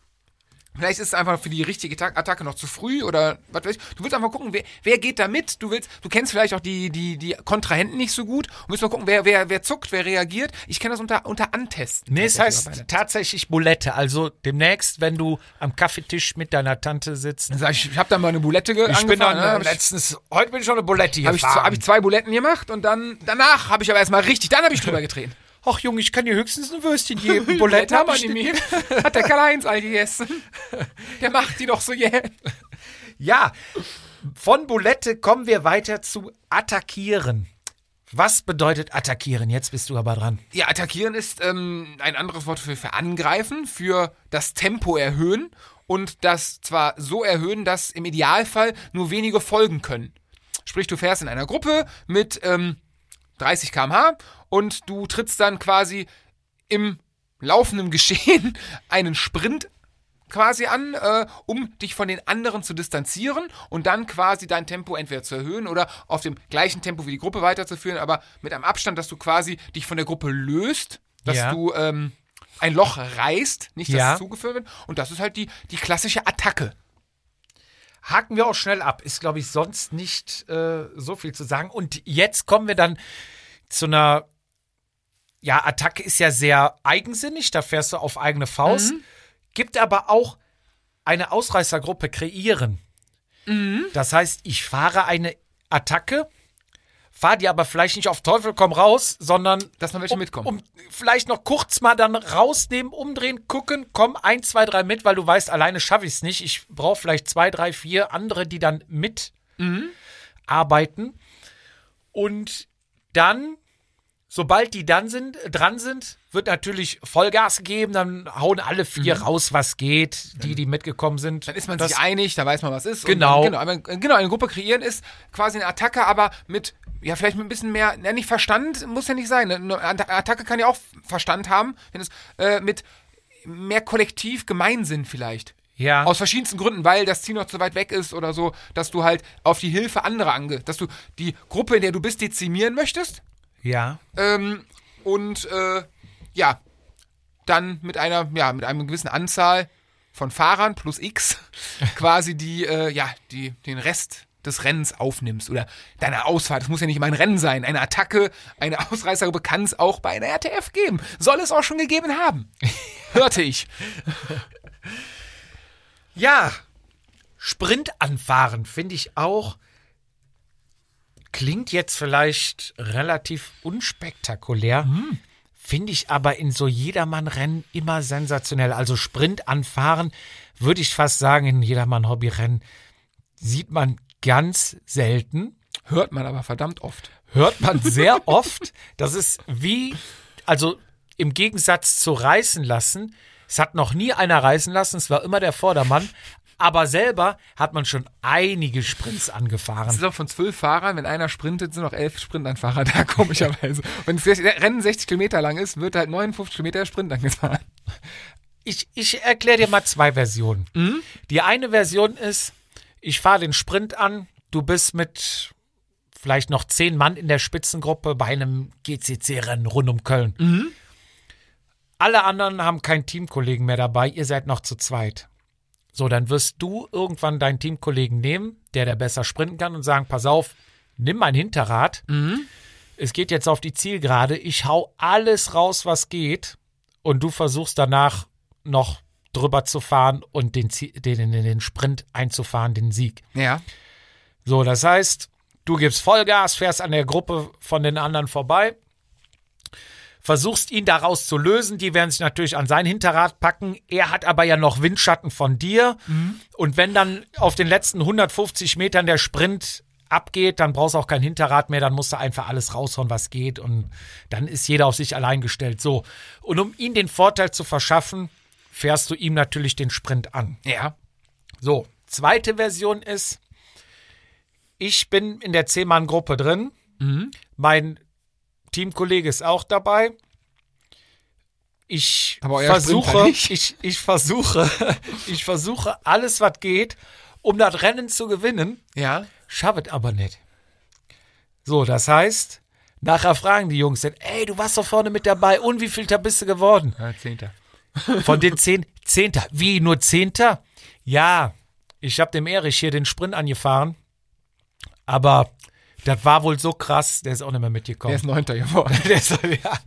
Vielleicht ist es einfach für die richtige Ta- Attacke noch zu früh oder was weiß ich. Du willst einfach gucken, wer, wer geht da mit. Du willst, du kennst vielleicht auch die, die, die Kontrahenten nicht so gut und willst mal gucken, wer, wer, wer zuckt, wer reagiert. Ich kenne das unter, unter Antesten. Nee, es heißt tatsächlich Bulette. Also demnächst, wenn du am Kaffeetisch mit deiner Tante sitzt. Sag Ich, ich habe da mal eine Bulette ge Ich bin dann ne? ich- letztens, heute bin ich schon eine Bulette Habe ich, hab ich zwei Buletten gemacht und dann danach habe ich aber erstmal richtig, dann habe ich drüber getreten. Ach Junge, ich kann dir höchstens ein Würstchen geben. Bulette haben ich nicht. Hat der Karl-Heinz all gegessen. Der macht die doch so jäh. Ja, von Bulette kommen wir weiter zu attackieren. Was bedeutet attackieren? Jetzt bist du aber dran. Ja, attackieren ist ähm, ein anderes Wort für, für angreifen, für das Tempo erhöhen und das zwar so erhöhen, dass im Idealfall nur wenige folgen können. Sprich, du fährst in einer Gruppe mit ähm, 30 km/h und du trittst dann quasi im laufenden Geschehen einen Sprint quasi an, äh, um dich von den anderen zu distanzieren und dann quasi dein Tempo entweder zu erhöhen oder auf dem gleichen Tempo wie die Gruppe weiterzuführen, aber mit einem Abstand, dass du quasi dich von der Gruppe löst, dass Ja. du ähm, ein Loch reißt, nicht dass Ja. es zugeführt wird. Und das ist halt die, die klassische Attacke. Haken wir auch schnell ab. Ist, glaube ich, sonst nicht äh, so viel zu sagen. Und jetzt kommen wir dann zu einer. Ja, Attacke ist ja sehr eigensinnig, da fährst du auf eigene Faust. Gibt aber auch eine Ausreißergruppe kreieren. Das heißt, ich fahre eine Attacke, fahre die aber vielleicht nicht auf Teufel komm raus, sondern Dass noch welche um, mitkommen. Um vielleicht noch kurz mal dann rausnehmen, umdrehen, gucken, komm, ein, zwei, drei mit, weil du weißt, alleine schaffe ich es nicht. Ich brauche vielleicht zwei, drei, vier andere, die dann mit arbeiten. Und dann, sobald die dann sind, dran sind, wird natürlich Vollgas geben, dann hauen alle vier raus, was geht, die, die mitgekommen sind. Dann ist man das, sich einig, da weiß man, was ist. Genau. Dann, genau, genau, eine Gruppe kreieren ist quasi eine Attacke, aber mit, ja, vielleicht mit ein bisschen mehr, ja, nicht Verstand, muss ja nicht sein. Eine Atta- Attacke kann ja auch Verstand haben, wenn es äh, mit mehr kollektiv Gemeinsinn vielleicht. Ja. Aus verschiedensten Gründen, weil das Ziel noch zu weit weg ist oder so, dass du halt auf die Hilfe anderer ange, dass du die Gruppe, in der du bist, dezimieren möchtest. Ja. Ähm, und äh, ja, dann mit einer, ja, mit einer gewissen Anzahl von Fahrern plus X quasi die, äh, ja, die, den Rest des Rennens aufnimmst oder deine Ausfahrt. Das muss ja nicht immer ein Rennen sein. Eine Attacke, eine Ausreißergruppe kann es auch bei einer RTF geben. Soll es auch schon gegeben haben. Hörte ich. Ja, Sprint anfahren finde ich auch. Klingt jetzt vielleicht relativ unspektakulär, finde ich aber in so Jedermann-Rennen immer sensationell. Also Sprint anfahren, würde ich fast sagen, in Jedermann-Hobby-Rennen sieht man ganz selten. Hört man aber verdammt oft. hört man sehr oft. Das ist wie, also im Gegensatz zu reißen lassen, es hat noch nie einer reißen lassen, es war immer der Vordermann, aber selber hat man schon einige Sprints angefahren. ist auch von zwölf Fahrern, wenn einer sprintet, sind noch elf Sprintanfahrer da, komischerweise. Wenn das Rennen 60 Kilometer lang ist, wird halt 59 Kilometer Sprint angefahren. Ich, ich erkläre dir mal zwei Versionen. Die eine Version ist, ich fahre den Sprint an, du bist mit vielleicht noch zehn Mann in der Spitzengruppe bei einem GCC-Rennen rund um Köln. Alle anderen haben keinen Teamkollegen mehr dabei, ihr seid noch zu zweit. So, dann wirst du irgendwann deinen Teamkollegen nehmen, der der besser sprinten kann und sagen, pass auf, nimm mein Hinterrad. Es geht jetzt auf die Zielgerade. Ich hau alles raus, was geht. Und du versuchst danach noch drüber zu fahren und den, den, den, den Sprint einzufahren, den Sieg. Ja. So, das heißt, du gibst Vollgas, fährst an der Gruppe von den anderen vorbei, versuchst ihn daraus zu lösen. Die werden sich natürlich an sein Hinterrad packen. Er hat aber ja noch Windschatten von dir. Und wenn dann auf den letzten 150 Metern der Sprint abgeht, dann brauchst du auch kein Hinterrad mehr, dann musst du einfach alles raushauen, was geht. Und dann ist jeder auf sich allein gestellt. So. Und um ihm den Vorteil zu verschaffen, fährst du ihm natürlich den Sprint an. Ja. So, zweite Version ist, ich bin in der C-Mann-Gruppe drin. Mein Teamkollege ist auch dabei. Ich versuche, ich, ich versuche, ich versuche alles, was geht, um das Rennen zu gewinnen, Ja. schaffe es aber nicht. So, das heißt, nachher fragen die Jungs dann, ey, du warst doch vorne mit dabei und wie viel bist du geworden? ja Zehnter. Von den zehn, Zehnter. Wie, nur Zehnter? Ja, ich habe dem Erich hier den Sprint angefahren. Aber das war wohl so krass, der ist auch nicht mehr Der mitgekommen. ist Neunter geworden. Der ist, ja.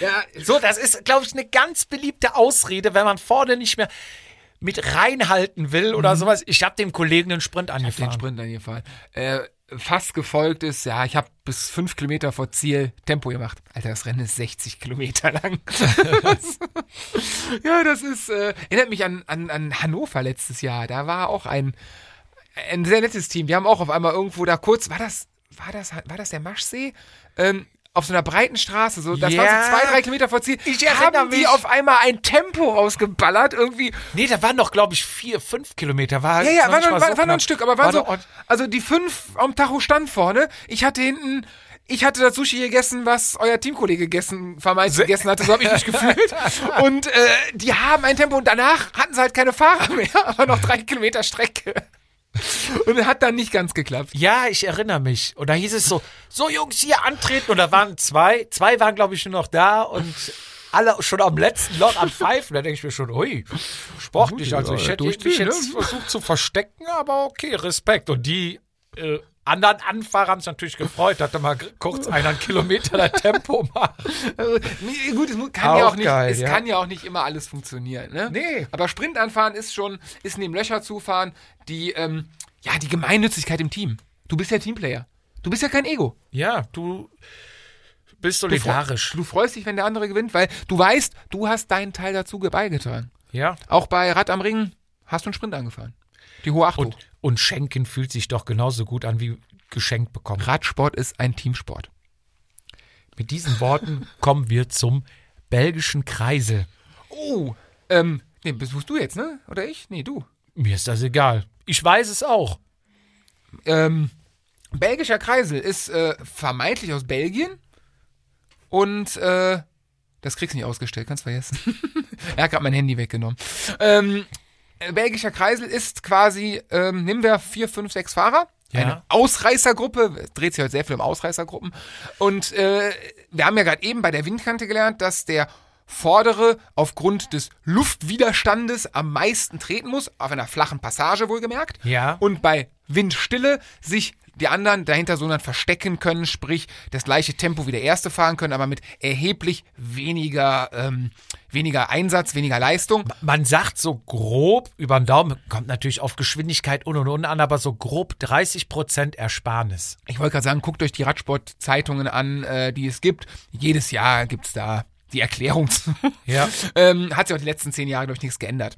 Ja, So, das ist, glaube ich, eine ganz beliebte Ausrede, wenn man vorne nicht mehr mit reinhalten will oder sowas. Ich habe dem Kollegen den Sprint den angefahren. Sprint angefahren. Äh, fast gefolgt ist, ja, ich habe bis fünf Kilometer vor Ziel Tempo gemacht. Alter, das Rennen ist 60 Kilometer lang. ja, das ist, äh, erinnert mich an, an, an Hannover letztes Jahr. Da war auch ein, ein sehr nettes Team. Die haben auch auf einmal irgendwo da kurz, war das, war das, war das der Maschsee? Ähm, auf so einer breiten Straße, so, das Ja. war so zwei, drei Kilometer vor Ziel. Ich haben die mich. auf einmal ein Tempo rausgeballert, irgendwie. Nee, da waren noch, glaube ich, vier, fünf Kilometer. War Ja, ja, noch war, noch, war, so war noch ein. Stück, aber waren War so, also die fünf am Tacho stand vorne. Ich hatte hinten, ich hatte das Sushi gegessen, was euer Teamkollege gegessen, vermeintlich gegessen hatte, so habe ich mich gefühlt. Und äh, die haben ein Tempo und danach hatten sie halt keine Fahrer mehr, aber noch drei Kilometer Strecke. Und hat dann nicht ganz geklappt. Ja, ich erinnere mich. Und da hieß es so, so Jungs, hier antreten. Und da waren zwei, zwei waren, glaube ich, schon noch da und alle schon am letzten Loch am Pfeifen. Da denke ich mir schon, ui, sportlich. Also ich hätte mich durchziehen, ne? jetzt versucht zu verstecken, aber okay, Respekt. Und die äh, anderen Anfahrer haben sich natürlich gefreut, dass da mal kurz einen Kilometer der Tempo macht. Also, nee, gut, es kann Auch ja auch nicht, geil, es ja. kann ja auch nicht immer alles funktionieren, ne? Nee. Aber Sprint anfahren ist schon, ist neben Löcher zufahren, die, ähm, ja, die Gemeinnützigkeit im Team. Du bist ja Teamplayer. Du bist ja kein Ego. Ja, du bist Du, solidarisch. du freust dich, wenn der andere gewinnt, weil du weißt, du hast deinen Teil dazu ge- beigetragen. Ja. Auch bei Rad am Ring hast du einen Sprint angefahren. Die hohe Achtung. Und, und Schenken fühlt sich doch genauso gut an wie geschenkt bekommen. Radsport ist ein Teamsport. Mit diesen Worten kommen wir zum belgischen Kreisel. Oh, ähm, nee, bist bist du jetzt, ne? Oder ich? Nee, du. Mir ist das egal. Ich weiß es auch. Ähm, belgischer Kreisel ist äh, vermeintlich aus Belgien und äh, das kriegst du nicht ausgestellt, kannst vergessen. er hat gerade mein Handy weggenommen. Ähm, äh, belgischer Kreisel ist quasi, ähm, nehmen wir vier, fünf, sechs Fahrer. Ja. Eine Ausreißergruppe, dreht sich heute sehr viel um Ausreißergruppen. Und äh, wir haben ja gerade eben bei der Windkante gelernt, dass der vordere aufgrund des Luftwiderstandes am meisten treten muss, auf einer flachen Passage wohlgemerkt. Ja. Und bei Windstille sich die anderen dahinter so dann verstecken können, sprich das gleiche Tempo wie der erste fahren können, aber mit erheblich weniger, ähm, weniger Einsatz, weniger Leistung. Man sagt so grob, über den Daumen, kommt natürlich auf Geschwindigkeit und und und an, aber so grob 30% Ersparnis. Ich wollte gerade sagen, guckt euch die Radsport-Zeitungen an, äh, die es gibt. Jedes Jahr gibt's da die Erklärung zu. Ja. ähm, hat sich auch die letzten zehn Jahre, glaube ich, nichts geändert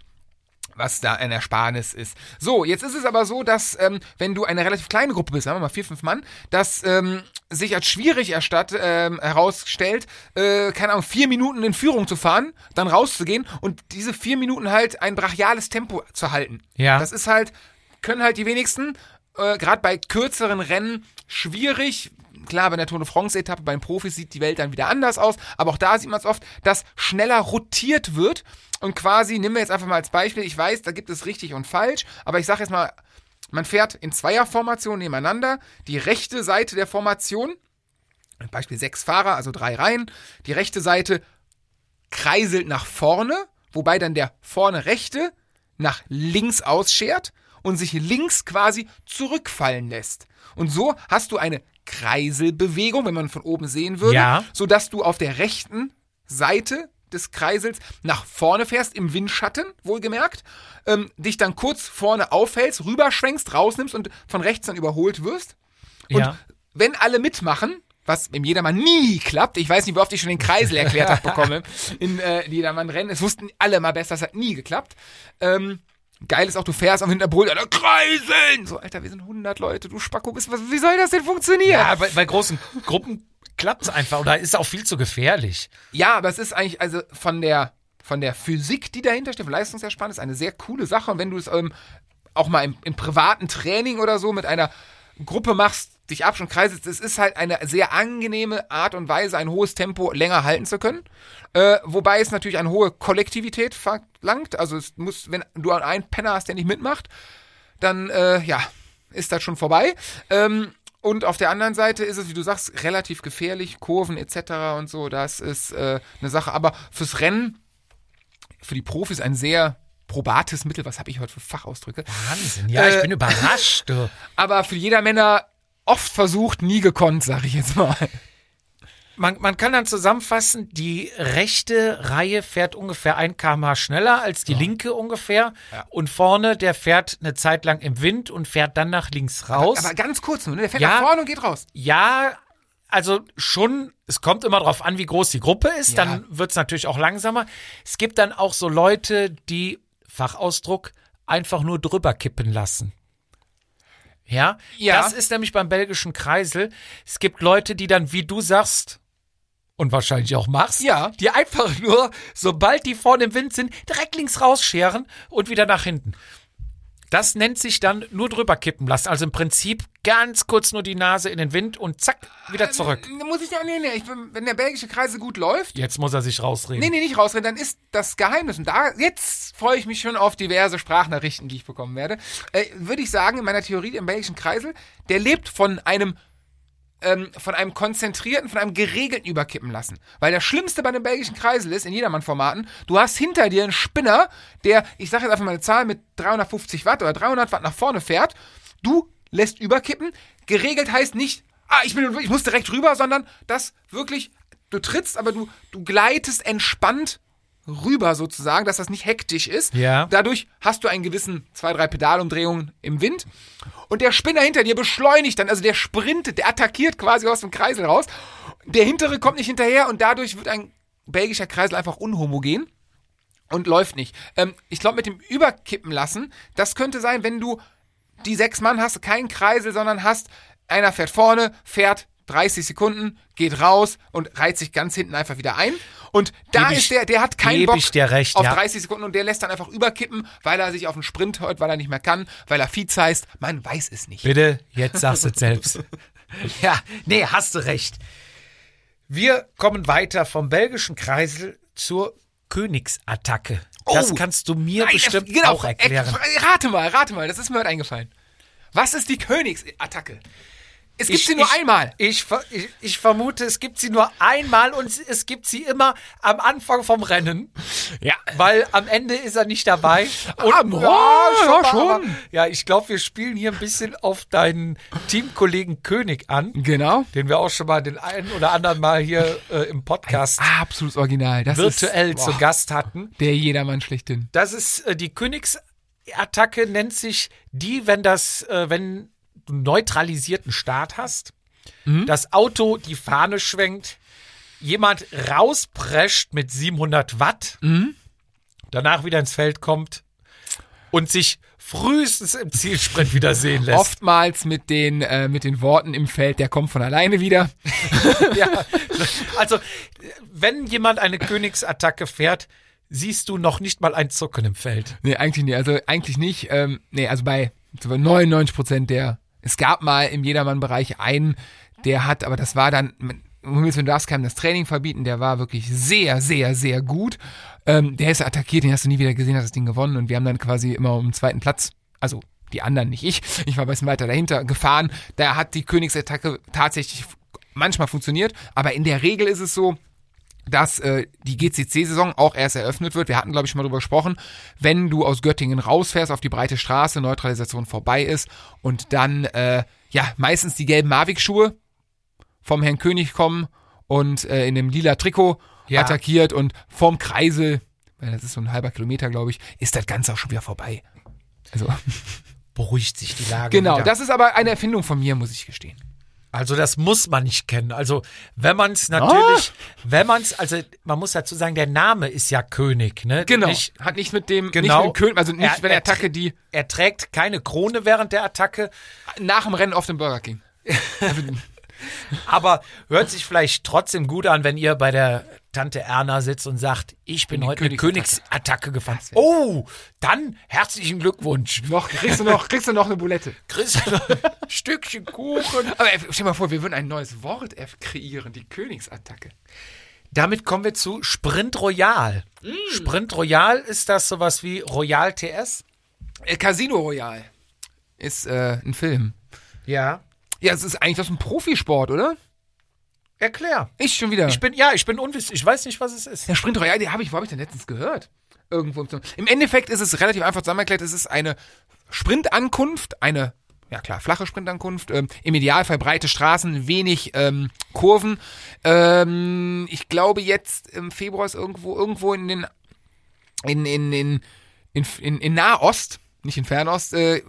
was da ein Ersparnis ist. So, jetzt ist es aber so, dass ähm, wenn du eine relativ kleine Gruppe bist, sagen wir mal vier, fünf Mann, dass ähm, sich als schwierig erstatt, ähm, herausstellt, äh, keine Ahnung, vier Minuten in Führung zu fahren, dann rauszugehen und diese vier Minuten halt ein brachiales Tempo zu halten. Ja. Das ist halt, können halt die wenigsten, äh, gerade bei kürzeren Rennen, schwierig. Klar, bei der Tour de France-Etappe, bei den Profis sieht die Welt dann wieder anders aus, aber auch da sieht man es oft, dass schneller rotiert wird und quasi, nehmen wir jetzt einfach mal als Beispiel, ich weiß, da gibt es richtig und falsch, aber ich sage jetzt mal, man fährt in Zweierformation nebeneinander, die rechte Seite der Formation, Beispiel sechs Fahrer, also drei Reihen, die rechte Seite kreiselt nach vorne, wobei dann der vorne rechte nach links ausschert und sich links quasi zurückfallen lässt. Und so hast du eine Kreiselbewegung, wenn man von oben sehen würde, Ja. sodass du auf der rechten Seite des Kreisels nach vorne fährst, im Windschatten, wohlgemerkt, ähm, dich dann kurz vorne aufhältst, rüberschwenkst, rausnimmst und von rechts dann überholt wirst. Und Ja. wenn alle mitmachen, was im Jedermann nie klappt, ich weiß nicht, wie oft ich schon den Kreisel erklärt habe bekomme in äh, Jedermann-Rennen, es wussten alle mal besser, das hat nie geklappt. Ähm, geil ist auch, du fährst am Hinterpol, Alter, Kreiseln! So, Alter, wir sind 100 Leute, du Spacko, bist, was, wie soll das denn funktionieren? Ja, bei, bei großen Gruppen klappt es einfach oder ist auch viel zu gefährlich. Ja, aber es ist eigentlich, also von der, von der Physik, die dahinter steht, Leistungsersparnis, eine sehr coole Sache. Und wenn du es ähm, auch mal im, im privaten Training oder so mit einer Gruppe machst, dich ab und kreiselst, es ist halt eine sehr angenehme Art und Weise, ein hohes Tempo länger halten zu können. Äh, wobei es natürlich eine hohe Kollektivität verlangt. Also es muss, wenn du einen Penner hast, der nicht mitmacht, dann äh, ja, ist das schon vorbei. Ähm, und auf der anderen Seite ist es, wie du sagst, relativ gefährlich, Kurven etc. und so. Das ist äh, eine Sache. Aber fürs Rennen, für die Profis ein sehr probates Mittel. Was habe ich heute für Fachausdrücke? Wahnsinn, ja, Äh, ich bin überrascht. Aber für jeder Männer oft versucht, nie gekonnt, sage ich jetzt mal. Man, man kann dann zusammenfassen, die rechte Reihe fährt ungefähr ein km schneller als die linke ungefähr. Und vorne, der fährt eine Zeit lang im Wind und fährt dann nach links raus. Aber ganz kurz nur, ne? der fährt Ja. nach vorne und geht raus. Ja, also schon, es kommt immer darauf an, wie groß die Gruppe ist, Ja. dann wird es natürlich auch langsamer. Es gibt dann auch so Leute, die, Fachausdruck, einfach nur drüber kippen lassen. Ja, Ja. das ist nämlich beim belgischen Kreisel. Es gibt Leute, die dann, wie du sagst, und wahrscheinlich auch machst, Ja. die einfach nur, sobald die vorne im Wind sind, direkt links rausscheren und wieder nach hinten. Das nennt sich dann nur drüber kippen lassen. Also im Prinzip ganz kurz nur die Nase in den Wind und zack, wieder zurück. Äh, Muss ich ja, nee, nee, ich, wenn der belgische Kreisel gut läuft, Jetzt muss er sich rausreden. Nee, nee, nicht rausreden, dann ist das Geheimnis. Und da, jetzt freue ich mich schon auf diverse Sprachnachrichten, die ich bekommen werde. Äh, Würde ich sagen, in meiner Theorie im belgischen Kreisel, der lebt von einem, ähm, von einem konzentrierten, von einem geregelten Überkippen lassen. Weil das Schlimmste bei einem belgischen Kreisel ist, in Jedermann-Formaten, du hast hinter dir einen Spinner, der, ich sage jetzt einfach mal eine Zahl, mit 350 Watt oder 300 Watt nach vorne fährt. Du lässt überkippen. Geregelt heißt nicht, ah, ich, bin, ich muss direkt rüber, sondern das wirklich, du trittst, aber du, du gleitest entspannt rüber sozusagen, dass das nicht hektisch ist. Ja. Dadurch hast du einen gewissen zwei, drei Pedalumdrehungen im Wind. Und der Spinner hinter dir beschleunigt dann, also der sprintet, der attackiert quasi aus dem Kreisel raus. Der hintere kommt nicht hinterher und dadurch wird ein belgischer Kreisel einfach unhomogen und läuft nicht. Ähm, ich glaube, mit dem Überkippen lassen, das könnte sein, wenn du die sechs Mann hast, keinen Kreisel, sondern hast, einer fährt vorne, fährt 30 Sekunden, geht raus und reiht sich ganz hinten einfach wieder ein. Und da Geb ist der, der hat keinen Bock recht, auf ja. 30 Sekunden und der lässt dann einfach überkippen, weil er sich auf den Sprint hört, weil er nicht mehr kann, weil er Vize heißt. Man weiß es nicht. Bitte, jetzt sagst du es selbst. ja, nee, hast du recht. Wir kommen weiter vom belgischen Kreisel zur Königsattacke. Das Oh. kannst du mir Nein, bestimmt genau, auch erklären. äh, Rate mal, rate mal, das ist mir heute eingefallen. Was ist die Königsattacke? Es gibt sie nur einmal. Ich, ich, ich vermute, es gibt sie nur einmal und es gibt sie immer am Anfang vom Rennen. Ja. Weil am Ende ist er nicht dabei. Ah, boah, ja, mal, schon. aber- ja, ich glaube, wir spielen hier ein bisschen auf deinen Teamkollegen König an, Genau. den wir auch schon mal den einen oder anderen Mal hier äh, im Podcast Absolutes Original. Das virtuell ist, zu boah, Gast hatten. Der Jedermann schlechthin. Das ist äh, die Königsattacke nennt sich die, wenn das, äh, wenn neutralisierten Start hast, Mhm. das Auto die Fahne schwenkt, jemand rausprescht mit 700 Watt, Mhm. danach wieder ins Feld kommt und sich frühestens im Zielsprint wieder sehen lässt. Oftmals mit den, äh, mit den Worten im Feld, der kommt von alleine wieder. ja. Also, wenn jemand eine Königsattacke fährt, siehst du noch nicht mal ein Zucken im Feld. Nee, eigentlich nicht. Also eigentlich nicht. Ähm, nee, also bei so bei 99 Prozent der. Es gab mal im Jedermann-Bereich einen, der hat, aber das war dann, Himmels Willen, du darfst keinem das Training verbieten, der war wirklich sehr, sehr, sehr gut. Ähm, der ist attackiert, den hast du nie wieder gesehen, hat das Ding gewonnen und wir haben dann quasi immer um den zweiten Platz, also die anderen, nicht ich, ich war ein bisschen weiter dahinter gefahren. Da hat die Königsattacke tatsächlich manchmal funktioniert, aber in der Regel ist es so, dass äh, die GCC-Saison auch erst eröffnet wird. Wir hatten, glaube ich, schon mal drüber gesprochen. Wenn du aus Göttingen rausfährst auf die breite Straße, Neutralisation vorbei ist und dann, äh, ja, meistens die gelben Mavic-Schuhe vom Herrn König kommen und äh, in dem lila Trikot Ja. attackiert und vorm Kreisel, weil das ist so ein halber Kilometer, glaube ich, ist das Ganze auch schon wieder vorbei. Also, Beruhigt sich die Lage. genau, wieder. das ist aber eine Erfindung von mir, muss ich gestehen. Also das muss man nicht kennen. Also wenn man es natürlich, Ah. wenn man es, also man muss dazu sagen, der Name ist ja König, ne? Genau. Nicht, Hat nicht mit dem, Genau. nicht mit dem König, also nicht, Er- wenn er- der Attacke die er trägt keine Krone während der Attacke, nach dem Rennen auf dem Burger King. aber hört sich vielleicht trotzdem gut an, wenn ihr bei der Tante Erna sitzt und sagt, ich bin heute eine Königsattacke. Gefahren. Oh, dann herzlichen Glückwunsch. Noch, kriegst du noch, kriegst du noch eine Bulette. Chris, Stückchen Kuchen. Aber stell dir mal vor, wir würden ein neues Wort kreieren, die Königsattacke. Damit kommen wir zu Sprint Royal. Mm. Sprint Royal ist das sowas wie Royal TS? Äh, Casino Royale ist äh, ein Film. Ja. Ja, es ist eigentlich das ein Profisport, oder? Erklär. Ich schon wieder. Ich bin, ja, ich bin unwissend. Ich weiß nicht, was es ist. Der Sprint Royale, den habe ich, wo habe ich denn letztens gehört? Irgendwo. Im, Im Endeffekt ist es relativ einfach zusammenerklärt. Es ist eine Sprintankunft, eine, ja klar, flache Sprintankunft. Ähm, Im Idealfall breite Straßen, wenig ähm, Kurven. Ähm, ich glaube jetzt im Februar ist irgendwo, irgendwo in den, in, in, in, in, in, in Nahost, nicht in Fernost, äh,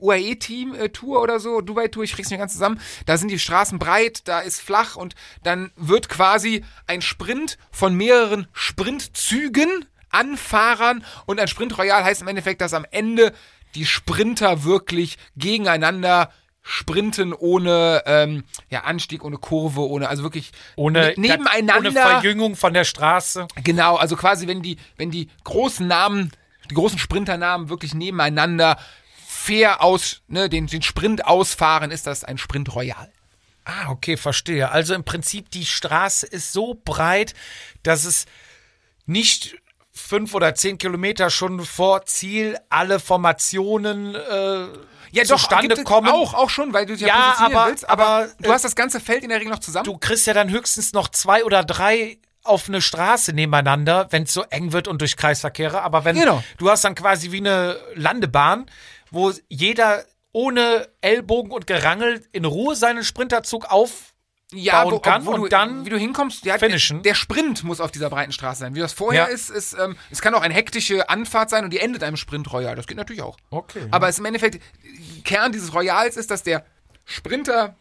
UAE-Team-Tour oder so, Dubai-Tour, ich krieg's mir ganz zusammen. Da sind die Straßen breit, da ist flach und dann wird quasi ein Sprint von mehreren Sprintzügen an Fahrern und ein Sprint Royal heißt im Endeffekt, dass am Ende die Sprinter wirklich gegeneinander sprinten ohne ähm, ja, Anstieg, ohne Kurve, ohne, also wirklich Ohne, ne- nebeneinander. Ohne Verjüngung von der Straße. Genau, also quasi, wenn die, wenn die großen Namen, die großen Sprinternamen wirklich nebeneinander fair aus, ne, den, den Sprint ausfahren, ist das ein Sprint Royal. Ah, okay, verstehe. Also im Prinzip die Straße ist so breit, dass es nicht fünf oder zehn Kilometer schon vor Ziel alle Formationen äh, Ja, doch, zustande es kommen. Auch, auch schon, weil du dich ja, Ja, positionieren aber- willst, aber, aber, du äh, hast das ganze Feld in der Regel noch zusammen. Du kriegst ja dann höchstens noch zwei oder drei auf eine Straße nebeneinander, wenn es so eng wird und durch Kreisverkehre. Aber wenn Genau. du hast dann quasi wie eine Landebahn, wo jeder ohne Ellbogen und Gerangel in Ruhe seinen Sprinterzug auf ja, bauen kann wo und du, dann wie du hinkommst, ja, finishen. der Sprint muss auf dieser breiten Straße sein. Wie das vorher Ja. ist, ist ähm, es kann auch eine hektische Anfahrt sein und die endet einem Sprint Royal. Das geht natürlich auch. Okay. Aber es im Endeffekt, Kern dieses Royals ist, dass der Sprinter,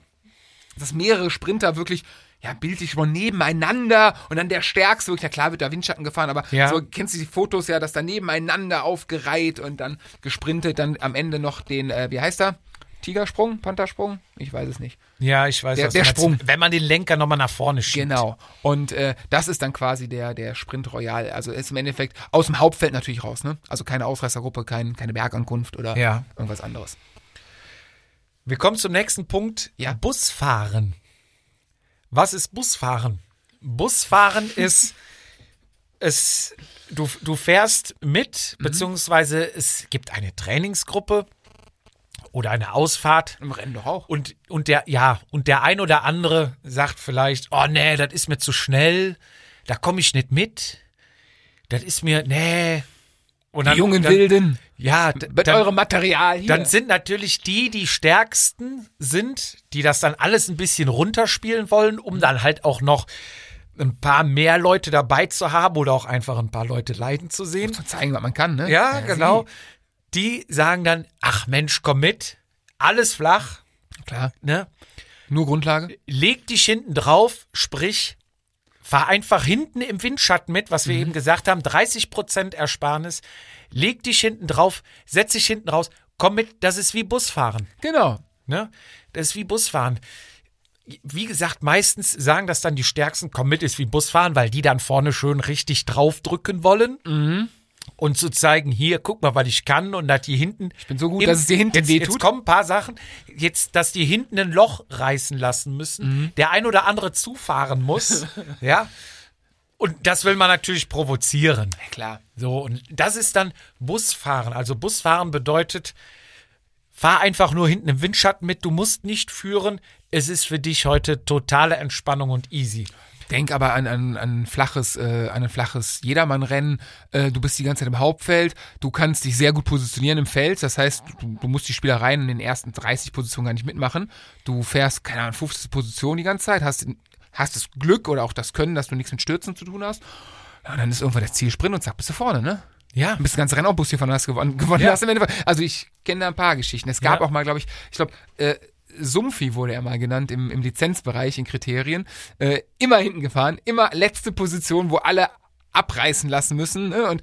dass mehrere Sprinter wirklich, ja, bildlich schon nebeneinander und dann der Stärkste, wirklich, ja klar wird da Windschatten gefahren, aber Ja. so kennst du die Fotos ja, dass da nebeneinander aufgereiht und dann gesprintet, dann am Ende noch den, äh, wie heißt er? Tigersprung, Panthersprung? Ich weiß es nicht. Ja, ich weiß, Der- was der. Sprung. Wenn man den Lenker nochmal nach vorne schiebt. Genau. Und äh, das ist dann quasi der, der Sprint Royal. Also ist im Endeffekt aus dem Hauptfeld natürlich raus, ne? Also keine Ausreißergruppe, kein, keine Bergankunft oder Ja. irgendwas anderes. Wir kommen zum nächsten Punkt. Ja. Busfahren. Was ist Busfahren? Busfahren ist es, du, du fährst mit, beziehungsweise es gibt eine Trainingsgruppe oder eine Ausfahrt. Im Rennen doch auch. Und, und der, ja, und der ein oder andere sagt vielleicht, oh nee, das ist mir zu schnell, da komme ich nicht mit. Das ist mir, nee. Und Die jungen dann, Wilden. Ja, Mit dann, eurem Material hier. dann sind natürlich die, die stärksten sind, die das dann alles ein bisschen runterspielen wollen, um dann halt auch noch ein paar mehr Leute dabei zu haben oder auch einfach ein paar Leute leiden zu sehen. zu zeigen, was man kann, ne? Ja, genau. sie. Die sagen dann, ach Mensch, komm mit, alles flach, Klar. ne? Nur Grundlage. Leg dich hinten drauf, sprich, fahr einfach hinten im Windschatten mit, was wir eben gesagt haben, 30% Ersparnis. Leg dich hinten drauf, setz dich hinten raus, komm mit, das ist wie Busfahren. Genau. Ne? Das ist wie Busfahren. Wie gesagt, meistens sagen das dann die Stärksten, komm mit, ist wie Busfahren, weil die dann vorne schön richtig draufdrücken wollen. Mhm. Und zu zeigen, hier, guck mal, was ich kann und dass die hinten. Ich bin so gut, dass es dir hinten jetzt, wehtut. Jetzt kommen ein paar Sachen. Jetzt, dass die hinten ein Loch reißen lassen müssen. Mhm. Der ein oder andere zufahren muss. ja. Und das will man natürlich provozieren. Klar. So, und das ist dann Busfahren. Also Busfahren bedeutet, fahr einfach nur hinten im Windschatten mit, du musst nicht führen. Es ist für dich heute totale Entspannung und easy. Denk aber an, an, an ein flaches, äh, an ein flaches Jedermann-Rennen. Äh, du bist die ganze Zeit im Hauptfeld. Du kannst dich sehr gut positionieren im Feld. Das heißt, du, du musst die Spielereien in den ersten 30 Positionen gar nicht mitmachen. Du fährst, keine Ahnung, 50 Position die ganze Zeit, hast, hast das Glück oder auch das Können, dass du nichts mit Stürzen zu tun hast. Ja, und dann ist irgendwann das Ziel Sprint und zack, bist du vorne, ne? Ja. Du bist das ganze Rennen auch Bus hier von hast gewonnen. gewonnen Ja. hast im Endeffekt. Also ich kenne da ein paar Geschichten. Es gab Ja. auch mal, glaube ich, ich glaube, äh, Sumpfi wurde er mal genannt im, im Lizenzbereich in Kriterien. Äh, immer hinten gefahren, immer letzte Position, wo alle abreißen lassen müssen. Ne? Und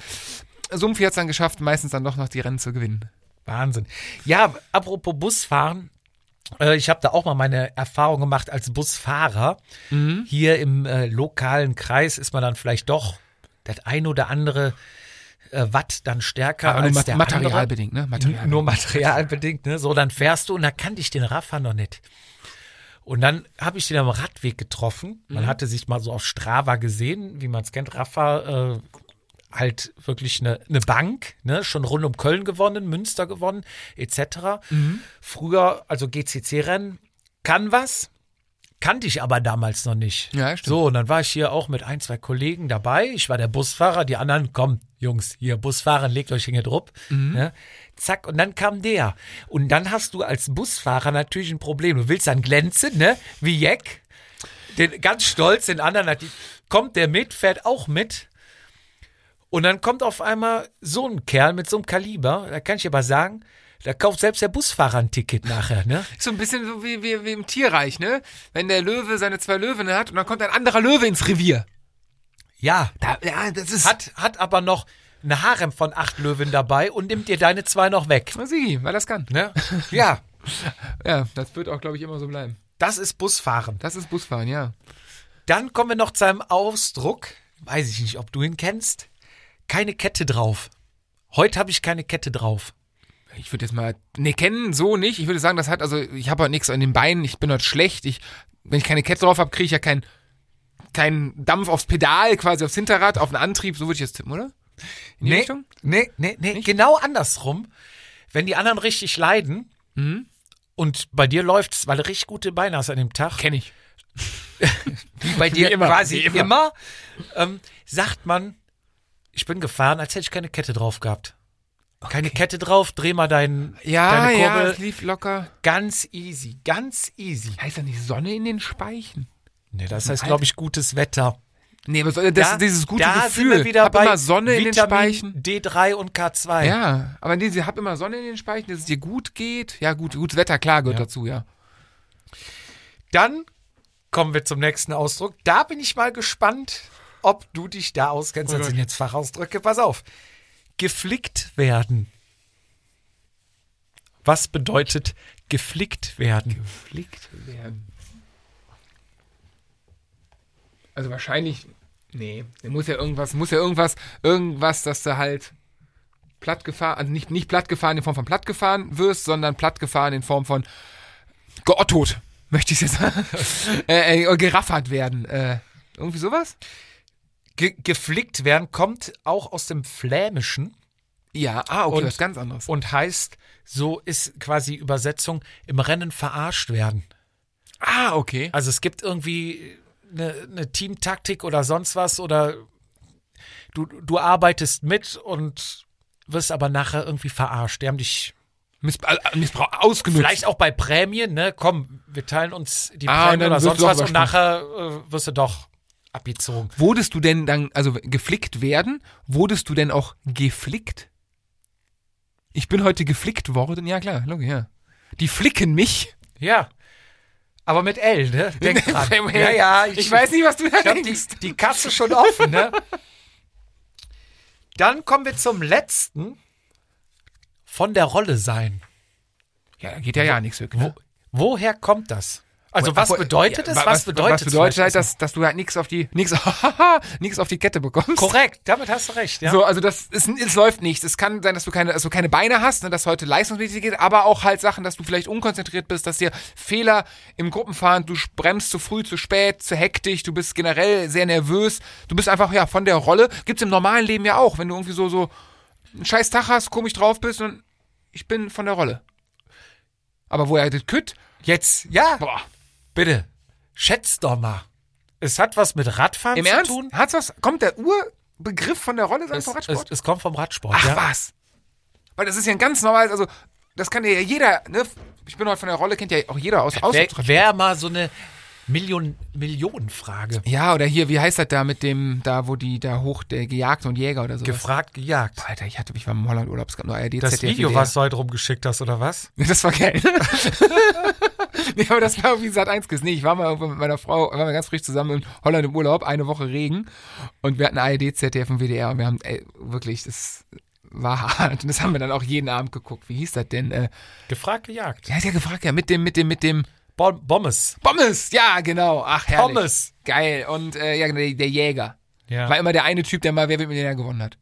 Sumpfi hat es dann geschafft, meistens dann doch noch die Rennen zu gewinnen. Wahnsinn. Ja, apropos Busfahren. Äh, ich habe da auch mal meine Erfahrung gemacht als Busfahrer. Hier im äh, lokalen Kreis ist man dann vielleicht doch das ein oder andere äh, Watt dann stärker Aber als der andere. materialbedingt, ne? Material Nur materialbedingt, ne? So, dann fährst du und da kannte ich den Raffa noch nicht. Und dann habe ich den am Radweg getroffen. Man hatte sich mal so auf Strava gesehen, wie man es kennt. Raffa äh, halt wirklich eine, eine Bank, ne? schon rund um Köln gewonnen, Münster gewonnen, etc. Früher, also GCC-Rennen, kann was, kannte ich aber damals noch nicht. Ja, stimmt. So, und dann war ich hier auch mit ein, zwei Kollegen dabei. Ich war der Busfahrer, die anderen, komm, Jungs, hier, Busfahrer, legt euch hinter drupp. Ne? Zack, und dann kam der. Und dann hast du als Busfahrer natürlich ein Problem. Du willst dann glänzen, ne? Wie Jack. Den, ganz stolz, den anderen kommt der mit, fährt auch mit. Und dann kommt auf einmal so ein Kerl mit so einem Kaliber, da kann ich aber sagen, da kauft selbst der Busfahrer ein Ticket nachher, ne? So ein bisschen so wie, wie, wie im Tierreich, ne? Wenn der Löwe seine zwei Löwen hat und dann kommt ein anderer Löwe ins Revier. Ja, Da, ja, das ist. hat, hat aber noch eine Harem von acht Löwen dabei und nimmt dir deine zwei noch weg. Na, Sigi, weil das kann. Ne? Ja, Ja, das wird auch, glaube ich, immer so bleiben. das ist Busfahren. Das ist Busfahren, ja. Dann kommen wir noch zu einem Ausdruck, weiß ich nicht, ob du ihn kennst. Keine Kette drauf. Heute habe ich keine Kette drauf. Ich würde jetzt mal, ne, kennen so nicht. Ich würde sagen, das hat, also ich habe halt nichts an den Beinen, ich bin halt schlecht. Ich, wenn ich keine Kette drauf habe, kriege ich ja keinen kein Dampf aufs Pedal, quasi aufs Hinterrad, auf den Antrieb. So würde ich jetzt tippen, oder? In die nee, Richtung? nee, nee, nee, genau andersrum. Wenn die anderen richtig leiden Mhm. und bei dir läuft's, weil du richtig gute Beine hast an dem Tag, Kenn ich. wie bei dir immer, quasi wie immer, immer. ähm, sagt man, ich bin gefahren, als hätte ich keine Kette drauf gehabt. Keine Kette drauf, dreh mal dein, Ja, deine ja, Kurbel. es lief locker. Ganz easy, ganz easy. Heißt da nicht Sonne in den Speichen? Nee, das heißt, glaube ich, gutes Wetter. Nee, aber so- das Da- ist dieses gute da Gefühl. sind wir wieder hab bei immer Sonne in den Vitamin Speichen. D3 und K2. Ja, aber diese hab immer Sonne in den Speichen, dass es dir gut geht. Ja, gut, gutes Wetter, klar, gehört Ja. dazu, ja. Dann kommen wir zum nächsten Ausdruck. Da bin ich mal gespannt, ob du dich da auskennst. Oh Das Gott. sind jetzt Fachausdrücke. Pass auf. Geflickt werden. Was bedeutet geflickt werden? Geflickt werden. Also wahrscheinlich, nee, der muss ja irgendwas, muss ja irgendwas, irgendwas, dass du halt platt gefahren, also nicht, nicht platt gefahren in Form von platt gefahren wirst, sondern platt gefahren in Form von geottot, möchte ich jetzt sagen. äh, äh, geraffert werden. Äh, irgendwie sowas? Ge geflickt werden kommt auch aus dem Flämischen Ja, ah, okay, Und- was ganz anderes. und heißt, so ist quasi Übersetzung, im Rennen verarscht werden. Ah, okay. Also es gibt irgendwie eine, eine Teamtaktik oder sonst was oder du, du arbeitest mit und wirst aber nachher irgendwie verarscht. Die haben dich Miss äh, Missbrauch ausgenutzt. vielleicht auch bei Prämien, ne? Komm, wir teilen uns die Ah, Prämien oder sonst was und nachher äh, wirst du doch abgezogen. Wurdest du denn dann, also geflickt werden, wurdest du denn auch geflickt? Ich bin heute geflickt worden, ja klar, logisch, ja. Die flicken mich. Ja. Aber mit L, ne? Denk dran. Ja, ja, Ich, weiß nicht, was du da Ich hab die, denkst. die Kasse schon offen, ne? Dann kommen wir zum letzten. Von der Rolle sein. Ja, da geht ja ja nichts wirklich. Ne? Woher kommt das? Also was bedeutet es? wa- Was, bedeutet Was bedeutet halt, dass, dass du halt nichts auf die, nichts, nichts auf die Kette bekommst. Korrekt, damit hast du recht, ja. So, also das ist, es läuft nichts. Es kann sein, dass du keine, dass du keine Beine hast, ne, dass heute leistungsmäßig geht, aber auch halt Sachen, dass du vielleicht unkonzentriert bist, dass dir Fehler im Gruppenfahren, du bremst zu früh, zu spät, zu hektisch, du bist generell sehr nervös, du bist einfach ja von der Rolle. Gibt's im normalen Leben ja auch, wenn du irgendwie so so einen scheiß Tag hast, komisch drauf bist und ich bin von der Rolle. Aber woher das kütt? Jetzt, ja, Boah. Bitte. Schätz doch mal. Es hat was mit Radfahren Im zu Ernst? tun. Hat's was? Kommt der Urbegriff von der Rolle sein Es, vom es, Radsport? es kommt vom Radsport, Ach ja. was. Weil das ist ja ein ganz normales, also das kann ja jeder, ne? Ich bin heute von der Rolle, kennt ja auch jeder aus Wäre Ausdrucksradsport. wär mal so eine Million, Millionenfrage. Ja, oder hier, wie heißt das da mit dem, da wo die da hoch, der Gejagte und Jäger oder so. Gefragt, gejagt. Alter, ich hatte, ich war im Holland Urlaub, es gab nur ARD, Das ZDF, Video, WDR. was du heute rumgeschickt hast, oder was? Das war geil. nee, aber das war irgendwie Sat 1 gewesen. Nee, ich war mal mit meiner Frau, waren wir ganz frisch zusammen in Holland im Urlaub, eine Woche Regen. Und wir hatten ARD, ZDF und WDR. Und wir haben, ey, wirklich, das war hart. Und das haben wir dann auch jeden Abend geguckt. Wie hieß das denn? Äh, Gefragt, gejagt. hat ja gefragt, ja, mit dem, mit dem, mit dem Bom Bommes. Pommes. Ja, genau. Ach, herrlich. Pommes. Geil. Und, äh, ja, der, der Jäger. Ja, War immer der eine Typ, der mal Wer wird Millionär gewonnen hat.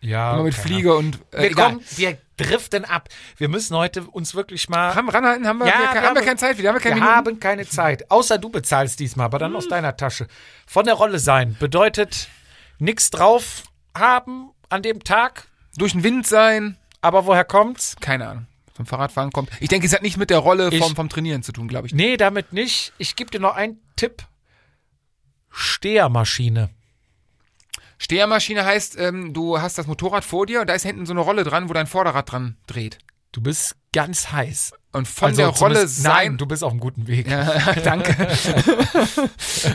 ja Immer mit Fliege und, äh, Wir egal. kommen, wir driften ab. Wir müssen heute uns wirklich mal. Haben, ranhalten, haben wir, Ja, wir, wir haben wir haben- keine Zeit wieder, haben wir keine wir Minuten. haben keine Zeit. Außer du bezahlst diesmal, aber dann aus deiner Tasche. Von der Rolle sein bedeutet nichts drauf haben an dem Tag. Durch den Wind sein. Aber woher kommt's? Keine Ahnung. Vom Fahrradfahren kommt. Ich denke, es hat nicht mit der Rolle Ich- vom, vom Trainieren zu tun, glaube ich. Nee, damit nicht. Ich gebe dir noch einen Tipp. Stehermaschine. Stehermaschine heißt, ähm, du hast das Motorrad vor dir und da ist hinten so eine Rolle dran, wo dein Vorderrad dran dreht. Du bist ganz heiß. Und von Also der Rolle sein. Nein, du bist auf einem guten Weg. Ja, danke.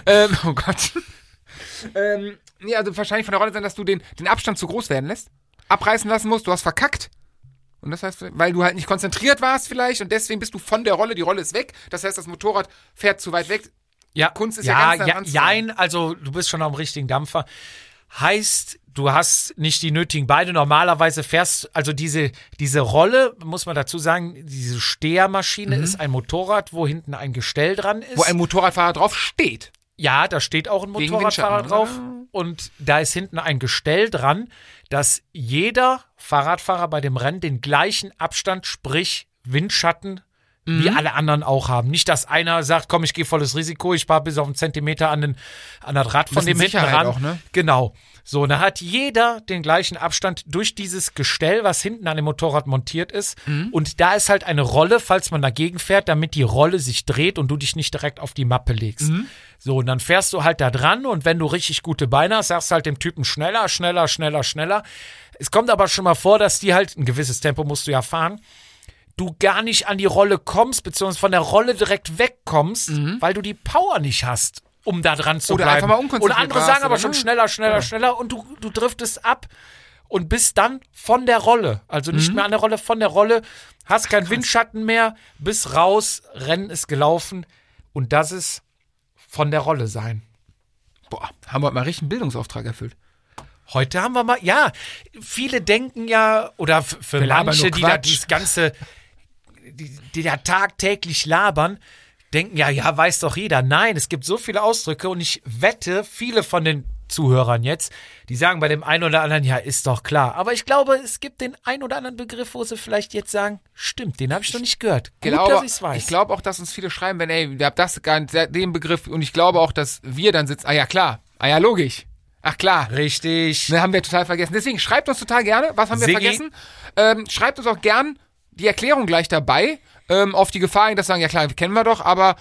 ähm, oh Gott. ähm, nee, also wahrscheinlich von der Rolle sein, dass du den, den Abstand zu groß werden lässt. Abreißen lassen musst, du hast verkackt. Und das heißt, weil du halt nicht konzentriert warst vielleicht und deswegen bist du von der Rolle, die Rolle ist weg. Das heißt, das Motorrad fährt zu weit weg. Ja, Kunst ist ja ja, ganz nah ja, jein, also du bist schon am richtigen Dampfer. Heißt, du hast nicht die nötigen Beine. Normalerweise fährst, also diese, diese Rolle, muss man dazu sagen, diese Stehermaschine ist ein Motorrad, wo hinten ein Gestell dran ist. Mhm. Wo ein Motorradfahrer drauf steht. ja, da steht auch ein Motorradfahrer drauf. Und da ist hinten ein Gestell dran, dass jeder Fahrradfahrer bei dem Rennen den gleichen Abstand, sprich Windschatten, wie Mhm. alle anderen auch haben. Nicht, dass einer sagt, komm, ich gehe volles Risiko, ich spare bis auf einen Zentimeter an, den, an das Rad von dem hinten ran. auch, ne? Genau. So, und da hat jeder den gleichen Abstand durch dieses Gestell, was hinten an dem Motorrad montiert ist. Mhm. Und da ist halt eine Rolle, falls man dagegen fährt, damit die Rolle sich dreht und du dich nicht direkt auf die Mappe legst. Mhm. So, und dann fährst du halt da dran und wenn du richtig gute Beine hast, sagst du halt dem Typen schneller, schneller, schneller, schneller. Es kommt aber schon mal vor, dass die halt, ein gewisses Tempo musst du ja fahren, du gar nicht an die Rolle kommst, beziehungsweise von der Rolle direkt wegkommst, weil du die Power nicht hast, um da dran zu Mhm. Oder bleiben. einfach mal unkonzentriert Oder andere warst, sagen aber schon ne? schneller, schneller, schneller und du, du driftest ab und bist dann von der Rolle, also Mhm. nicht mehr an der Rolle, von der Rolle, hast keinen Windschatten mehr, bist raus, Rennen ist gelaufen und das ist von der Rolle sein. Boah, haben wir heute mal richtig einen Bildungsauftrag erfüllt. Heute haben wir mal, ja, viele denken ja, oder für labern manche, die da dieses ganze, die, die da tagtäglich labern, denken ja, ja, weiß doch jeder. Nein, es gibt so viele Ausdrücke und ich wette, viele von den Zuhörern jetzt, die sagen bei dem einen oder anderen, ja, ist doch klar. Aber ich glaube, es gibt den einen oder anderen Begriff, wo sie vielleicht jetzt sagen, stimmt, den habe ich noch nicht gehört. Gut, glaube, dass ich's weiß. Ich glaube auch, dass uns viele schreiben, wenn, ey, ihr habt das gar nicht, den Begriff und ich glaube auch, dass wir dann sitzen, ah ja, klar, ah ja, logisch. Ach klar. Richtig. Ne, haben wir total vergessen. Deswegen schreibt uns total gerne, was haben wir Siggi. vergessen. Ähm, schreibt uns auch gern die Erklärung gleich dabei, ähm, auf die Gefahr hin, dass wir sagen, ja klar, kennen wir doch, aber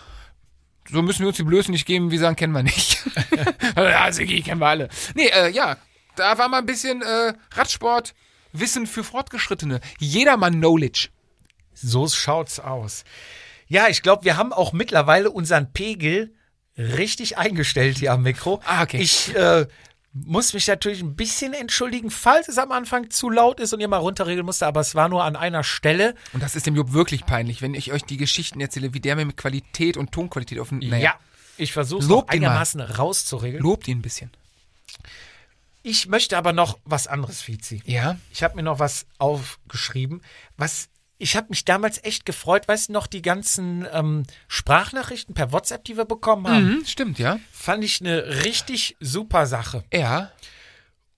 so müssen wir uns die Blößen nicht geben, wie sagen, kennen wir nicht. ja, Siggi, kennen wir alle. Nee, äh, ja, da war mal ein bisschen äh, Radsport, Wissen für Fortgeschrittene. Jedermann Knowledge. So schaut's aus. Ja, ich glaube, wir haben auch mittlerweile unseren Pegel richtig eingestellt hier am Mikro. Ah, okay. Ich äh, muss mich natürlich ein bisschen entschuldigen, falls es am Anfang zu laut ist und ihr mal runterregeln musste, aber es war nur an einer Stelle. Und das ist dem Job wirklich peinlich, wenn ich euch die Geschichten erzähle, wie der mir mit Qualität und Tonqualität auf den. Ja, ich versuche es mal. einigermaßen rauszuregeln. Lobt ihn ein bisschen. Ich möchte aber noch was anderes, Fizi. Ja. Ich habe mir noch was aufgeschrieben, was ich habe mich damals echt gefreut, weißt du noch, die ganzen ähm, Sprachnachrichten per WhatsApp, die wir bekommen haben, Mhm, stimmt, ja. fand ich eine richtig super Sache. Ja.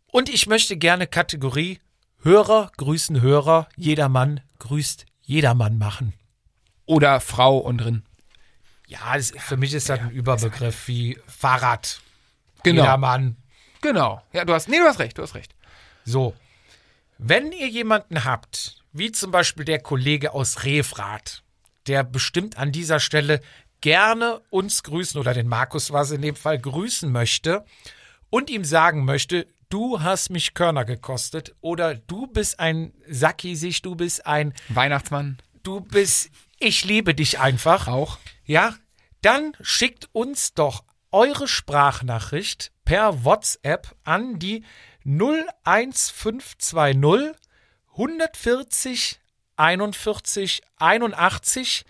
Und ich möchte gerne Kategorie Hörer grüßen Hörer, jedermann grüßt jedermann machen. Oder Frau und drin. Ja, das, für mich ist das ein Überbegriff wie Fahrrad. Genau. Jedermann. Genau. Ja, du hast. Nee, du hast recht, du hast recht. So. Wenn ihr jemanden habt, wie zum Beispiel der Kollege aus Refrath, der bestimmt an dieser Stelle gerne uns grüßen oder den Markus was in dem Fall grüßen möchte und ihm sagen möchte, du hast mich Körner gekostet oder du bist ein Sackisig, du bist ein, Weihnachtsmann du bist, ich liebe dich einfach. auch. Ja, dann schickt uns doch eure Sprachnachricht per WhatsApp an die 01520 140 41 81.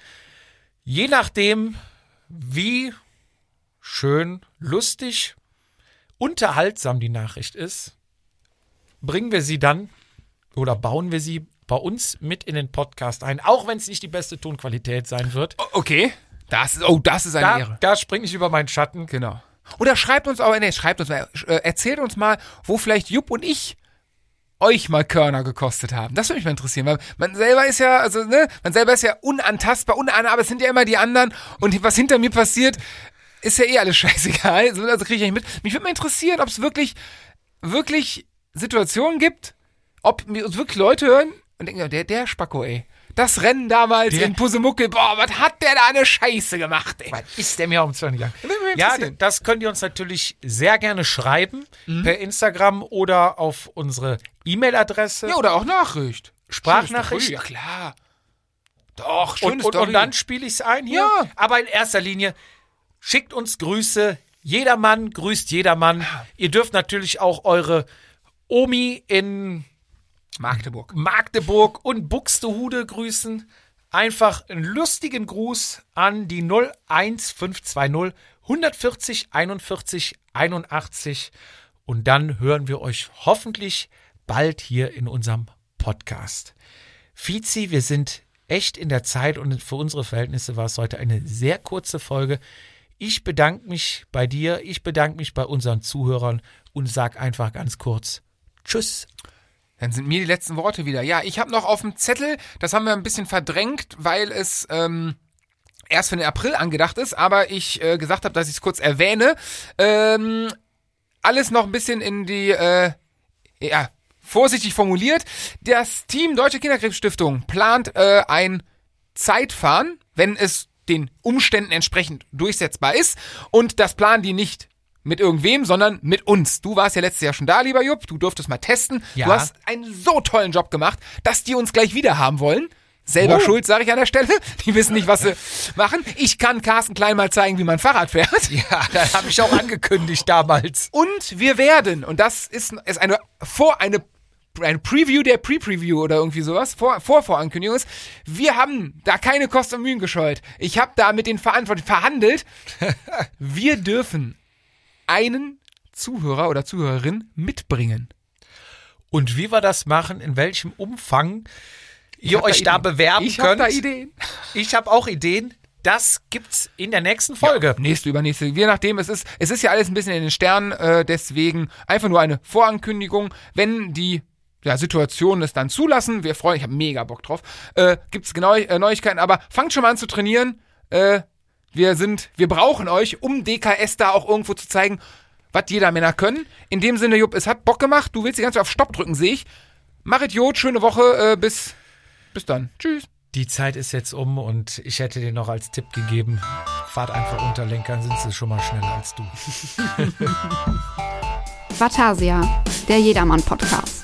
Je nachdem, wie schön, lustig, unterhaltsam die Nachricht ist, bringen wir sie dann oder bauen wir sie bei uns mit in den Podcast ein, auch wenn es nicht die beste Tonqualität sein wird. Okay. Das ist, oh, das ist eine Da, Ehre. da springe ich über meinen Schatten. Genau. Oder schreibt uns auch, nee, schreibt uns mal, äh, erzählt uns mal, wo vielleicht Jupp und ich euch mal Körner gekostet haben. Das würde mich mal interessieren, weil man selber ist ja, also, ne, man selber ist ja unantastbar, unahne, aber es sind ja immer die anderen und was hinter mir passiert, ist ja eh alles scheißegal. Also, also kriege ich nicht mit. Mich würde mal interessieren, ob es wirklich, wirklich Situationen gibt, ob mir uns wirklich Leute hören und denken, der, der Spacko, ey. Das Rennen damals Der- in Pusemuckel, boah, was hat der da eine Scheiße gemacht, ey. Was ist der mir um zwei gegangen? Würde mich Ja, das könnt ihr uns natürlich sehr gerne schreiben Mhm. per Instagram oder auf unsere E-Mail-Adresse. Ja, oder auch Nachricht. Sprachnachricht? Ja, klar. Doch, schöne und, und, und dann spiele ich es ein hier. Ja. Aber in erster Linie schickt uns Grüße. Jedermann grüßt jedermann. Ihr dürft natürlich auch eure Omi in Magdeburg. Magdeburg und Buxtehude grüßen. Einfach einen lustigen Gruß an die 01520 140 41 81 und dann hören wir euch hoffentlich bald hier in unserem Podcast. Fizi, wir sind echt in der Zeit und für unsere Verhältnisse war es heute eine sehr kurze Folge. Ich bedanke mich bei dir, ich bedanke mich bei unseren Zuhörern und sag einfach ganz kurz Tschüss. Dann sind mir die letzten Worte wieder. Ja, ich habe noch auf dem Zettel, das haben wir ein bisschen verdrängt, weil es ähm, erst für den April angedacht ist, aber ich äh, gesagt habe, dass ich es kurz erwähne. Ähm, alles noch ein bisschen in die, äh, ja, vorsichtig formuliert. Das Team Deutsche Kinderkrebsstiftung plant äh, ein Zeitfahren, wenn es den Umständen entsprechend durchsetzbar ist. Und das planen die nicht mit irgendwem, sondern mit uns. Du warst ja letztes Jahr schon da, lieber Jupp. Du durftest mal testen. Ja. Du hast einen so tollen Job gemacht, dass die uns gleich wieder haben wollen. Selber Oh. schuld, sage ich an der Stelle. Die wissen nicht, was sie machen. Ich kann Carsten Klein mal zeigen, wie man Fahrrad fährt. Ja, das habe ich auch angekündigt damals. Und wir werden, und das ist, ist eine vor eine eine Preview der Pre-Preview oder irgendwie sowas, vor, vor Vorankündigung ist. Wir haben da keine Kosten und Mühen gescheut. Ich habe da mit den Verantwortlichen verhandelt. Wir dürfen einen Zuhörer oder Zuhörerin mitbringen. Und wie wir das machen, in welchem Umfang ihr hab euch da, Ideen. bewerben Ich könnt. da Ideen. Ich habe auch Ideen. Das gibt's in der nächsten Folge. Nächste, übernächste, je nachdem, es ist, es ist ja alles ein bisschen in den Sternen, äh, deswegen einfach nur eine Vorankündigung. Wenn die ja, Situationen es dann zulassen, wir freuen, ich habe mega Bock drauf, äh, gibt es genau äh, Neuigkeiten, aber fangt schon mal an zu trainieren. Äh, wir sind, wir brauchen euch, um DKS da auch irgendwo zu zeigen, was jeder Männer können. In dem Sinne, Jupp, es hat Bock gemacht. Du willst die ganze Zeit auf Stopp drücken, sehe ich. Mach Idiot, schöne Woche. Äh, bis, bis dann. Tschüss. Die Zeit ist jetzt um und ich hätte dir noch als Tipp gegeben, fahrt einfach unter Lenkern, sind sie schon mal schneller als du. Vatasia, der Jedermann-Podcast.